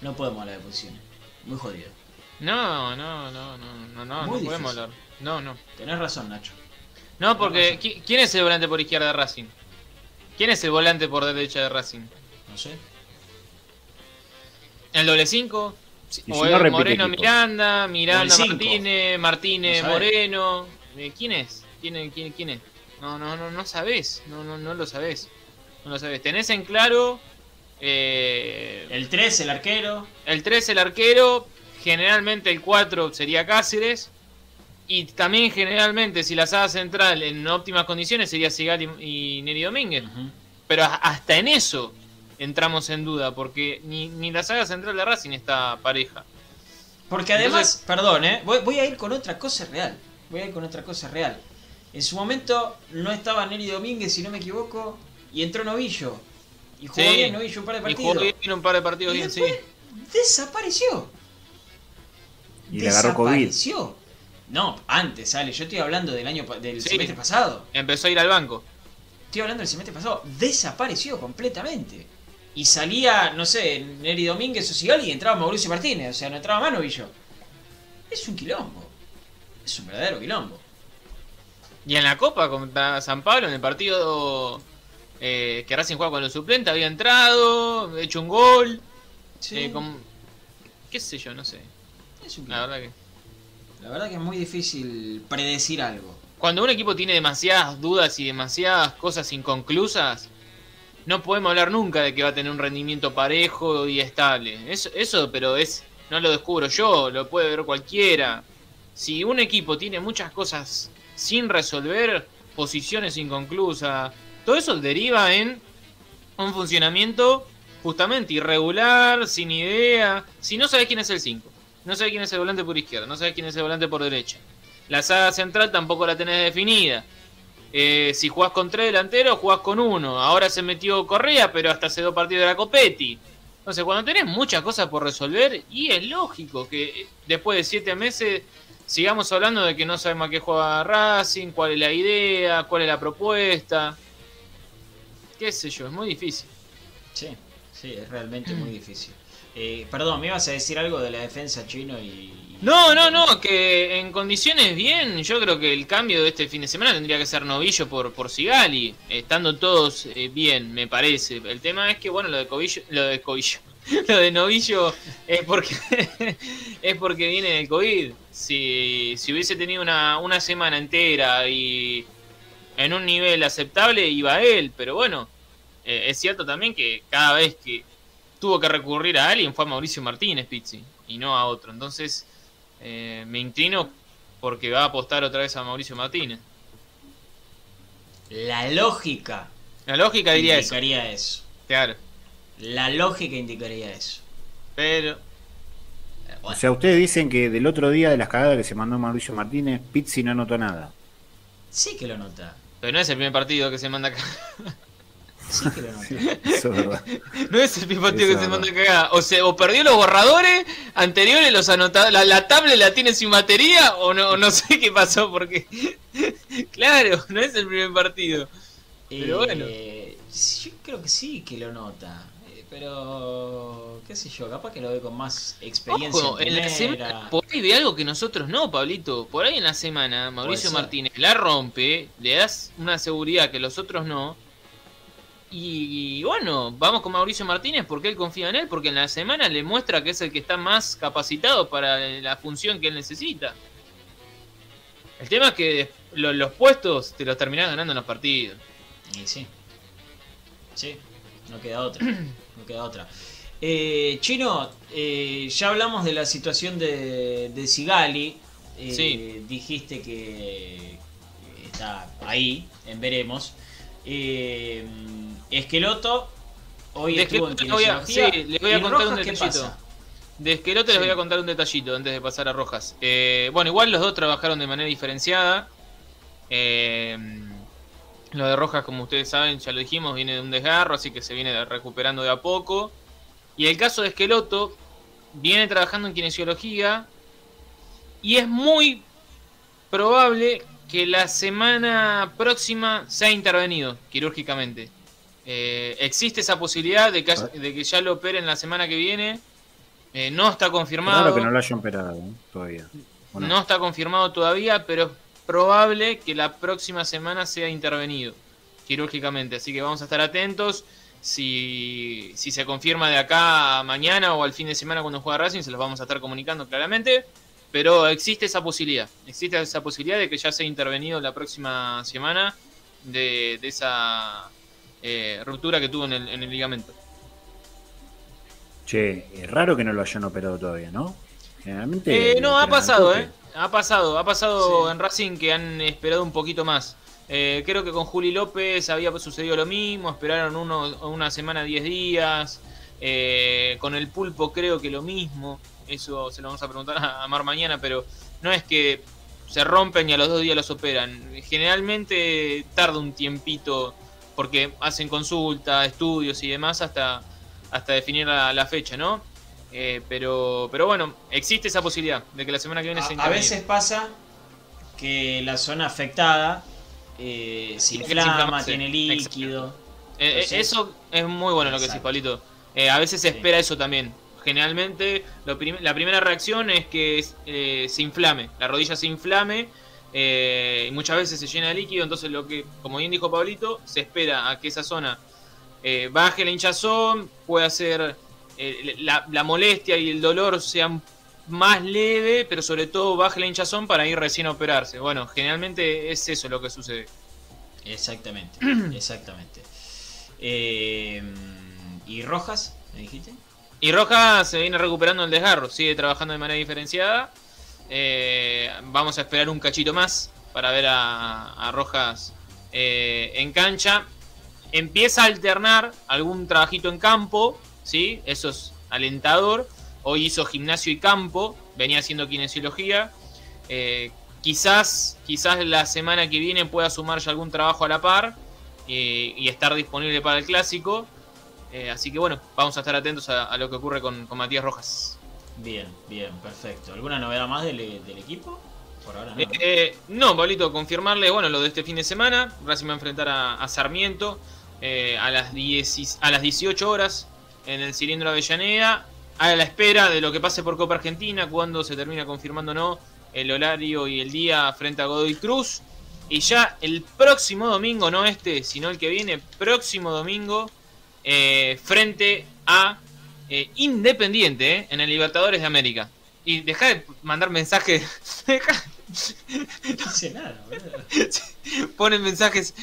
S1: no podemos hablar de posiciones. Muy jodido.
S2: No, no, no, no, no, no,
S1: Muy
S2: no podemos hablar. No, no.
S1: Tenés razón, Nacho.
S2: No, porque ¿qui- ¿quién es el volante por izquierda de Racing? ¿Quién es el volante por derecha de Racing? ¿El doble 5?
S3: Y
S2: o
S3: si no,
S2: Moreno. Miranda, Miranda. Martínez, Martínez
S1: No.
S2: Moreno. Eh, ¿Quién es? ¿Quién, es? quién, quién es? No, no, no, no sabés. No, no, no lo sabés. No lo sabés. Tenés en claro eh,
S1: El 3, el arquero.
S2: el 3 el arquero, generalmente el 4 sería Cáceres. Y también generalmente si la saga central en óptimas condiciones sería Sigal y, y Neri Domínguez. Pero hasta en eso entramos en duda, porque ni, ni la saga central de Racing está pareja.
S1: Porque además,
S2: Entonces-
S1: perdón, ¿eh? voy, voy a ir con otra cosa real. Voy a ir con otra cosa real. En su momento no estaba Neri Domínguez, si no me equivoco, y entró Novillo. Y jugó
S2: Sí.
S1: bien Novillo un par de
S2: Y
S1: partidos.
S2: jugó bien un par de partidos
S1: Y
S2: bien, sí.
S1: desapareció.
S3: Y le agarró COVID.
S1: Desapareció. No, antes, sale. Yo estoy hablando del año del
S2: Sí.
S1: semestre pasado.
S2: Empezó a ir al banco.
S1: Estoy hablando del semestre pasado. Desapareció completamente. Y salía, no sé, Neri Domínguez o Sigali y entraba Mauricio Martínez. O sea, no entraba más Novillo. Es un quilombo. Es un verdadero quilombo.
S2: Y en la Copa contra San Pablo, en el partido eh, que Racing jugaba con los suplentes, había entrado, hecho un gol.
S1: Sí,
S2: eh, con- qué sé yo, no sé.
S1: es un
S2: La
S1: quilombo.
S2: verdad que...
S1: La verdad que es muy difícil predecir algo.
S2: Cuando un equipo tiene demasiadas dudas y demasiadas cosas inconclusas, no podemos hablar nunca de que va a tener un rendimiento parejo y estable. Eso, eso pero es no lo descubro yo, lo puede ver cualquiera. Si un equipo tiene muchas cosas sin resolver, posiciones inconclusas, todo eso deriva en un funcionamiento justamente irregular, sin idea. Si no sabes quién es el 5, no sabes quién es el volante por izquierda, no sabes quién es el volante por derecha. La saga central tampoco la tenés definida. Eh, si jugás con tres delanteros, jugás con uno. Ahora se metió Correa, pero hasta hace dos partidos de la Copetti. Entonces, cuando tenés muchas cosas por resolver, y es lógico que después de siete meses sigamos hablando de que no sabemos a qué juega Racing, cuál es la idea, cuál es la propuesta. Qué sé yo, es muy difícil.
S1: Sí, sí, es realmente muy difícil. Eh, perdón, ¿me ibas a decir algo de la defensa chino y...
S2: No, no, no, que en condiciones bien, yo creo que el cambio de este fin de semana tendría que ser Novillo por, por Sigali, estando todos eh, bien, me parece. El tema es que, bueno, lo de Covillo, lo de Covillo, lo de Novillo es porque es porque viene del COVID. Si, si hubiese tenido una, una semana entera y en un nivel aceptable, iba él, pero bueno, eh, es cierto también que cada vez que tuvo que recurrir a alguien fue a Mauricio Martínez, Pizzi, y no a otro. Entonces, eh, me inclino porque va a apostar otra vez a Mauricio Martínez.
S1: La lógica
S2: La lógica diría eso.
S1: indicaría eso.
S2: Claro.
S1: La lógica indicaría eso.
S2: Pero,
S3: O sea, ustedes dicen que del otro día de las cagadas que se mandó Mauricio Martínez, Pizzi no notó nada.
S1: sí que lo nota.
S2: pero no es el primer partido que se manda acá.
S1: Sí que lo nota.
S3: Eso es verdad.
S2: No es el primer partido
S3: Eso
S2: que se manda cagada. O sea, o perdió los borradores anteriores, los anotados. La, la tablet la tiene sin batería, o no, o no sé qué pasó, porque. claro, no es el primer partido. Pero bueno.
S1: Eh, sí, yo creo que sí que lo nota. Eh, Pero, qué sé yo, capaz que lo ve con más experiencia.
S2: Ojo, en la semana, por ahí ve algo que nosotros no, Pablito. Por ahí en la semana, Mauricio. Martínez la rompe, le das una seguridad que los otros no. Y, bueno, vamos con Mauricio Martínez porque él confía en él, porque en la semana le muestra que es el que está más capacitado para la función que él necesita. El tema es que lo- los puestos te los terminás ganando en los partidos.
S1: Y sí. Sí, no queda otra. No queda otra. Eh, Chino, eh, ya hablamos de la situación de, de Sigali. Eh,
S2: Sí.
S1: Dijiste que está ahí, en veremos. Eh, Esqueloto, hoy
S2: De
S1: estuvo en
S2: Esqueloto voy a- sí, les voy a
S1: ¿Y
S2: contar un
S1: Rojas
S2: detallito. De Esquelote les voy a contar un detallito antes de pasar a Rojas. Eh, bueno, igual los dos trabajaron de manera diferenciada. Eh, lo de Rojas, como ustedes saben, ya lo dijimos, viene de un desgarro, así que se viene recuperando de a poco. Y el caso de Esqueloto viene trabajando en kinesiología y es muy probable que la semana próxima sea intervenido quirúrgicamente. Eh, existe esa posibilidad de que, haya- de que ya lo operen la semana que viene. Eh, no está confirmado.
S3: Claro que no lo hayan operado ¿eh? todavía. ¿o
S2: no? está confirmado todavía, pero es probable que la próxima semana sea intervenido quirúrgicamente. Así que vamos a estar atentos. Si, si se confirma de acá a mañana o al fin de semana cuando juega Racing, se los vamos a estar comunicando claramente. Pero existe esa posibilidad. Existe esa posibilidad de que ya sea intervenido la próxima semana de, esa eh, ruptura que tuvo en el, en el ligamento.
S3: Che, es raro que no lo hayan operado todavía, ¿no? Generalmente.
S2: Eh, no, ha pasado, ¿eh? Ha pasado, ha pasado en Racing que han esperado un poquito más. Eh, creo que con Juli López había sucedido lo mismo, esperaron uno, una semana, 10 días. Eh, con el pulpo creo que lo mismo. Eso se lo vamos a preguntar a Mar mañana, pero no es que se rompen y a los dos días los operan. Generalmente tarda un tiempito porque hacen consulta, estudios y demás hasta hasta definir la, fecha, ¿no? Eh, pero, pero bueno, existe esa posibilidad de que la semana que viene se
S1: A veces pasa que la zona afectada eh, se inflama, tiene líquido.
S2: Eh, eso es muy bueno lo que decís, Pablito. a veces se espera eso también. Generalmente la primera reacción es que se inflame, la rodilla se inflame y muchas veces se llena de líquido. Entonces, lo que, como bien dijo Pablito, se espera a que esa zona eh, baje la hinchazón, puede hacer eh, la, molestia y el dolor sean más leve, pero sobre todo baje la hinchazón para ir recién a operarse. Bueno, generalmente es eso lo que sucede.
S1: Exactamente, exactamente. Eh, ¿Y Rojas, me dijiste?
S2: Y Rojas se viene recuperando el desgarro, sigue trabajando de manera diferenciada. Vamos a esperar un cachito más para ver a, Rojas en cancha empieza a alternar algún trabajito en campo, ¿sí? Eso es alentador. Hoy hizo gimnasio y campo, venía haciendo kinesiología. Eh, quizás, quizás la semana que viene pueda sumarse algún trabajo a la par eh, y estar disponible para el clásico. Eh, así que bueno, vamos a estar atentos a, lo que ocurre con, Matías Rojas.
S1: Bien, bien, perfecto. ¿Alguna novedad más del, equipo?
S2: Por ahora no. no, Pablito, confirmarle, bueno, lo de este fin de semana. Racing va a enfrentar a Sarmiento. Eh, a, las 10, a las 18 horas en el cilindro Avellaneda, a la espera de lo que pase por Copa Argentina, cuando se termina confirmando o no el horario y el día frente a Godoy Cruz. Y ya el próximo domingo, no este, sino el que viene, próximo domingo, eh, frente a eh, Independiente en el Libertadores de América. Y deja de mandar mensajes.
S1: no dice nada,
S2: Ponen mensajes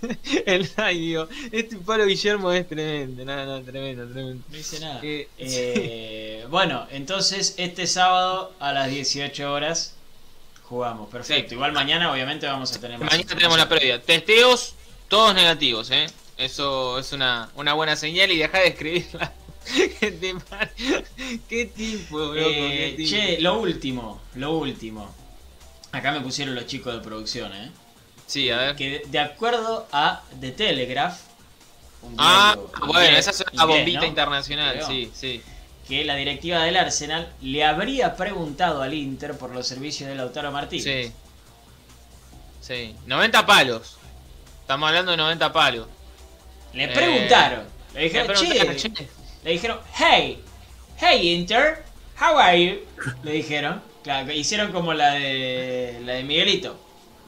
S2: el radio. Este paro Guillermo es tremendo, nada, tremendo, tremendo.
S1: No dice nada. Eh, eh, bueno, entonces este sábado a las 18 horas jugamos. Perfecto. Igual mañana obviamente vamos a tener
S2: Mañana tenemos la previa. Testeos, todos negativos, ¿eh? Eso es una, una buena señal y deja de escribirla. qué tipo,
S1: eh, Che, lo último, lo último. Acá me pusieron los chicos de producción, ¿eh?
S2: Sí, a ver.
S1: Que de acuerdo a The Telegraph.
S2: ah, bueno, esa es una bombita internacional, sí, sí.
S1: Que la directiva del Arsenal le habría preguntado al Inter por los servicios de Lautaro Martínez.
S2: Sí. Sí, 90 palos. Estamos hablando de 90 palos.
S1: Le eh, preguntaron. Le dijeron, che, Le dijeron, hey, hey Inter, how are you? Le dijeron. Claro, hicieron como la de la de Miguelito.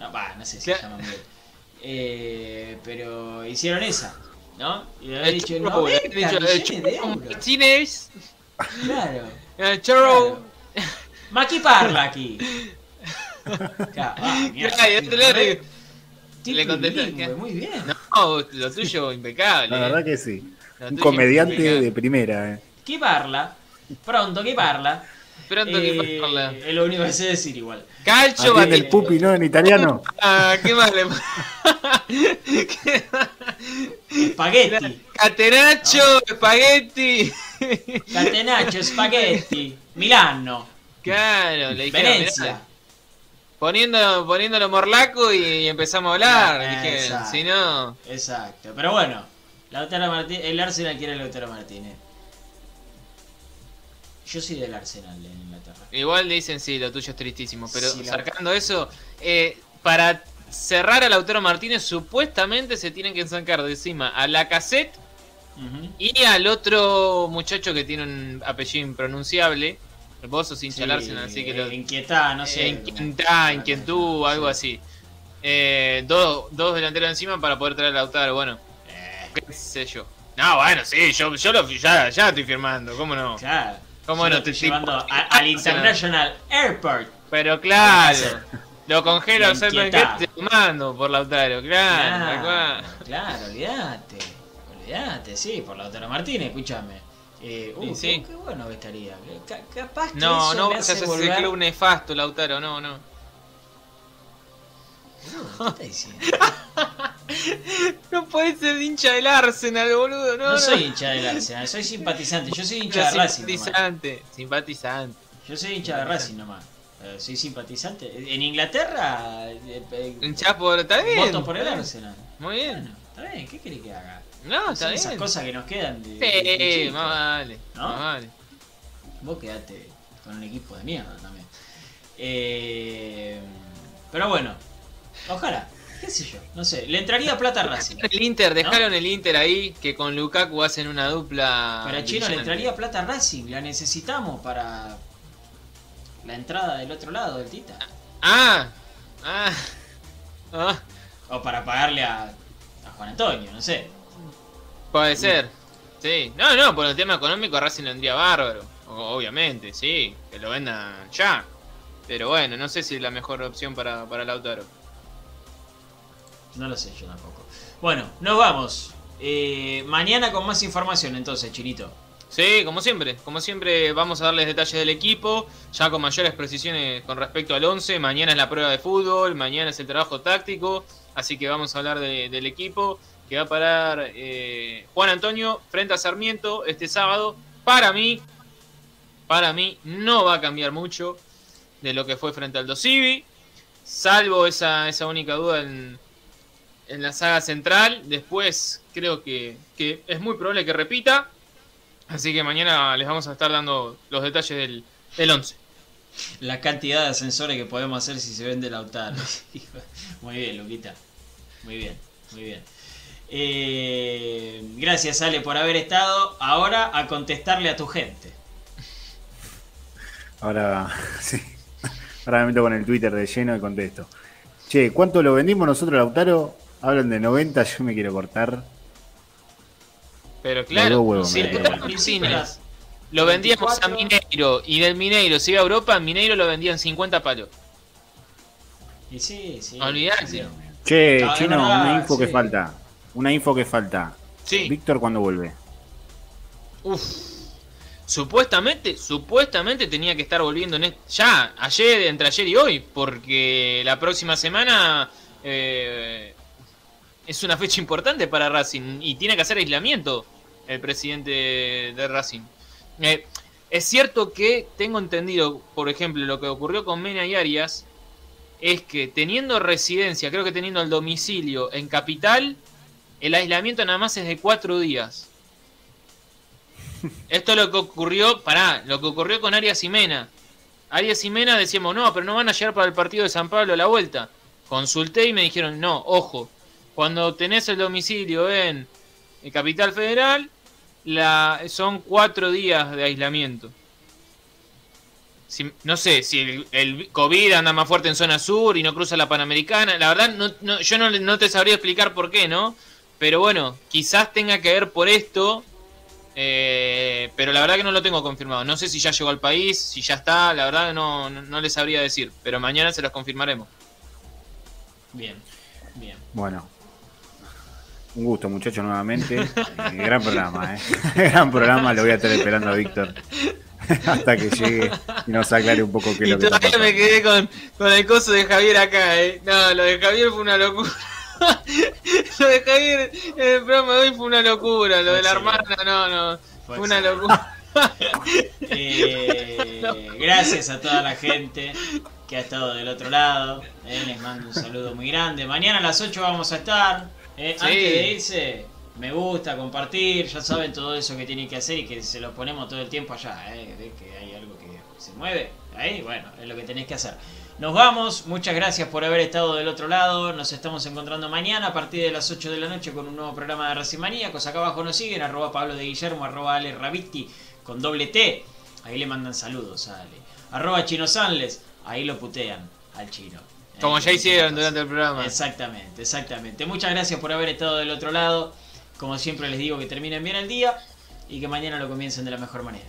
S1: No, va, no sé si se llama Miguel. Eh, pero hicieron esa, ¿no? Y le había dicho, no, dicho,
S2: de
S1: Claro.
S2: El.
S1: Maki parla aquí.
S2: Claro, ah, le,
S1: le contesté. Muy bien.
S2: No, lo tuyo impecable.
S3: La verdad que sí. Un comediante de primera. Eh.
S1: ¿Qué parla? Pronto, ¿qué parla?
S2: Pronto que parla.
S1: Es lo único que sé decir igual.
S2: Calcio
S3: va el pupi, ¿no? En italiano.
S2: Ah, ¿qué más le
S1: Espagueti.
S2: Catenaccio, espagueti.
S1: Catenaccio, espagueti. Milano.
S2: Claro, le
S1: dije. Venecia.
S2: Poniendo, poniéndolo morlaco y, empezamos a hablar. dije, si no.
S1: Exacto. Pero bueno, Lautaro Martínez, el Arsenal quiere a Lautaro Martínez. Yo soy del Arsenal en Inglaterra.
S2: Igual dicen, sí, lo tuyo es tristísimo. Pero sacando eso, eh, para cerrar a Lautaro Martínez, supuestamente se tienen que sacar de encima a la cassette. Y al otro muchacho que tiene un apellido impronunciable. Vos sos hincha
S1: Sí,
S2: Arsenal, así que lo.
S1: inquietá, no sé.
S2: en Quintú, algo
S1: Sí.
S2: así. Eh, dos, dos delanteros encima para poder traer a Lautaro. Bueno, qué sé yo. No, bueno, sí, yo, yo lo, ya, ya estoy firmando, ¿cómo no?
S1: claro.
S2: ¿Cómo
S1: Yo
S2: no te
S1: estoy llevando a- al International Airport.
S2: Pero claro, lo congelo Sergio
S1: inquietá.
S2: Enquete, te mando por Lautaro, claro, cual.
S1: claro, olvídate. Olvídate, sí, por Lautaro Martínez, escúchame. Eh, uh,
S2: Sí, sí.
S1: Qué, qué bueno que estaría. Ca- capaz que
S2: No,
S1: eso
S2: no
S1: me
S2: vayas a
S1: hace
S2: ese club nefasto, Lautaro, no, no.
S1: Boludo, ¿Qué estás diciendo?
S2: No puedes ser hincha del Arsenal, boludo, no.
S1: No, soy hincha del Arsenal, soy simpatizante. Yo soy hincha
S2: Pero
S1: de Racing. nomás.
S2: simpatizante, simpatizante.
S1: Yo soy hincha de Racing nomás. Eh, soy simpatizante. En Inglaterra eh, eh,
S2: por. Está bien.
S1: voto por el
S2: está bien.
S1: Arsenal.
S2: Muy bien.
S1: Bueno, está bien, ¿qué querés que haga?
S2: No, está
S1: Son esas
S2: bien.
S1: cosas que nos quedan de. de- de
S2: Sí,
S1: chico.
S2: más vale.
S1: ¿No?
S2: Más vale.
S1: Vos quedate con un equipo de mierda también. Eh, pero bueno, ojalá, qué sé yo, no sé, le entraría plata a Racing.
S2: El Inter, dejaron el Inter ahí, que con Lukaku hacen una dupla.
S1: Pero a Chino le entraría plata a Racing, la necesitamos para la entrada del otro lado del Tita.
S2: Ah, ah, ah,
S1: O para pagarle a, a Juan Antonio, no sé.
S2: puede ser. Sí, no, no, por el tema económico Racing le vendría bárbaro. Obviamente, sí, que lo vendan ya. Pero bueno, no sé si es la mejor opción para, para Lautaro.
S1: No lo sé yo tampoco. Bueno, nos vamos. Eh, mañana con más información entonces, Chinito.
S2: Sí, como siempre, como siempre vamos a darles detalles del equipo, ya con mayores precisiones con respecto al 11, mañana es la prueba de fútbol, mañana es el trabajo táctico, así que vamos a hablar de- del equipo que va a parar eh, Juan Antonio frente a Sarmiento este sábado. Para mí, para mí no va a cambiar mucho de lo que fue frente al Dosivi, salvo esa, esa única duda en, en la saga central, después creo que, que es muy probable que repita. Así que mañana les vamos a estar dando los detalles del, del 11.
S1: La cantidad de ascensores que podemos hacer si se vende Lautaro. muy bien, Luquita. Muy bien, muy bien. Eh, gracias, Ale, por haber estado. Ahora a contestarle a tu gente.
S3: Ahora, sí. Ahora me meto con el Twitter de lleno y contesto. Che, ¿cuánto lo vendimos nosotros, Lautaro? Hablan de 90, yo me quiero cortar.
S2: Pero claro,
S3: dos huevos,
S2: si
S3: igual.
S2: Martínez lo vendíamos a
S1: 24.
S2: Mineiro y del Mineiro se iba a Europa, en Mineiro lo vendían 50 palos.
S1: Y sí, sí.
S2: Olvidate.
S1: sí.
S3: Che,
S1: es
S3: Chino,
S1: verdad,
S3: una info que falta. Una info que falta.
S2: Sí,
S3: Víctor, ¿cuándo vuelve?
S2: uff. Supuestamente, supuestamente tenía que estar volviendo en est- ya, ayer, entre ayer y hoy, porque la próxima semana eh, es una fecha importante para Racing y tiene que hacer aislamiento el presidente de Racing. Eh, es cierto que tengo entendido, por ejemplo, lo que ocurrió con Mena y Arias, es que teniendo residencia, creo que teniendo el domicilio en capital, el aislamiento nada más es de cuatro días. Esto es lo que ocurrió, pará, lo que ocurrió con Arias y Mena. Arias y Mena decíamos, no, pero no van a llegar para el partido de San Pablo a la vuelta. Consulté y me dijeron, no, ojo, cuando tenés el domicilio en eh, Capital Federal, la, son cuatro días de aislamiento. Si- no sé, si el, el COVID anda más fuerte en zona sur y no cruza la Panamericana, la verdad no, no- yo no, le- no te sabría explicar por qué, ¿no? Pero bueno, quizás tenga que ver por esto, eh, pero la verdad que no lo tengo confirmado. No sé si ya llegó al país, si ya está, la verdad no, no, no les sabría decir, pero mañana se los confirmaremos.
S1: Bien, bien.
S3: Bueno. Un gusto, muchachos, nuevamente. Eh, gran programa, ¿eh? gran programa. Lo voy a estar esperando a Víctor hasta que llegue y nos aclare un poco qué es
S2: Y
S3: lo que está
S2: todavía me
S3: pasando.
S2: quedé con, con el coso de Javier acá, ¿eh? No, lo de Javier fue una locura. lo de Javier en el programa de hoy fue una locura. Lo
S1: Fue
S2: de la hermana, no, no.
S1: Fue
S2: Fue una locura.
S1: Eh, gracias a toda la gente que ha estado del otro lado. Eh, les mando un saludo muy grande. Mañana a las 8 vamos a estar. Eh,
S2: Sí.
S1: Antes de irse, me gusta compartir. Ya saben todo eso que tienen que hacer y que se lo ponemos todo el tiempo allá. Eh, de que hay algo que se mueve, ahí, bueno, es lo que tenés que hacer. Nos vamos, muchas gracias por haber estado del otro lado. Nos estamos encontrando mañana a partir de las 8 de la noche con un nuevo programa de Racing Maníacos. Acá abajo nos siguen, arroba Pablo de Guillermo, arroba Ale Ravitti con doble T. Ahí le mandan saludos a Ale. Arroba Chino Sanles, ahí lo putean al chino.
S2: Como
S1: Eh,
S2: ya hicieron durante el programa.
S1: Exactamente, exactamente. Muchas gracias por haber estado del otro lado. Como siempre les digo que terminen bien el día y que mañana lo comiencen de la mejor manera.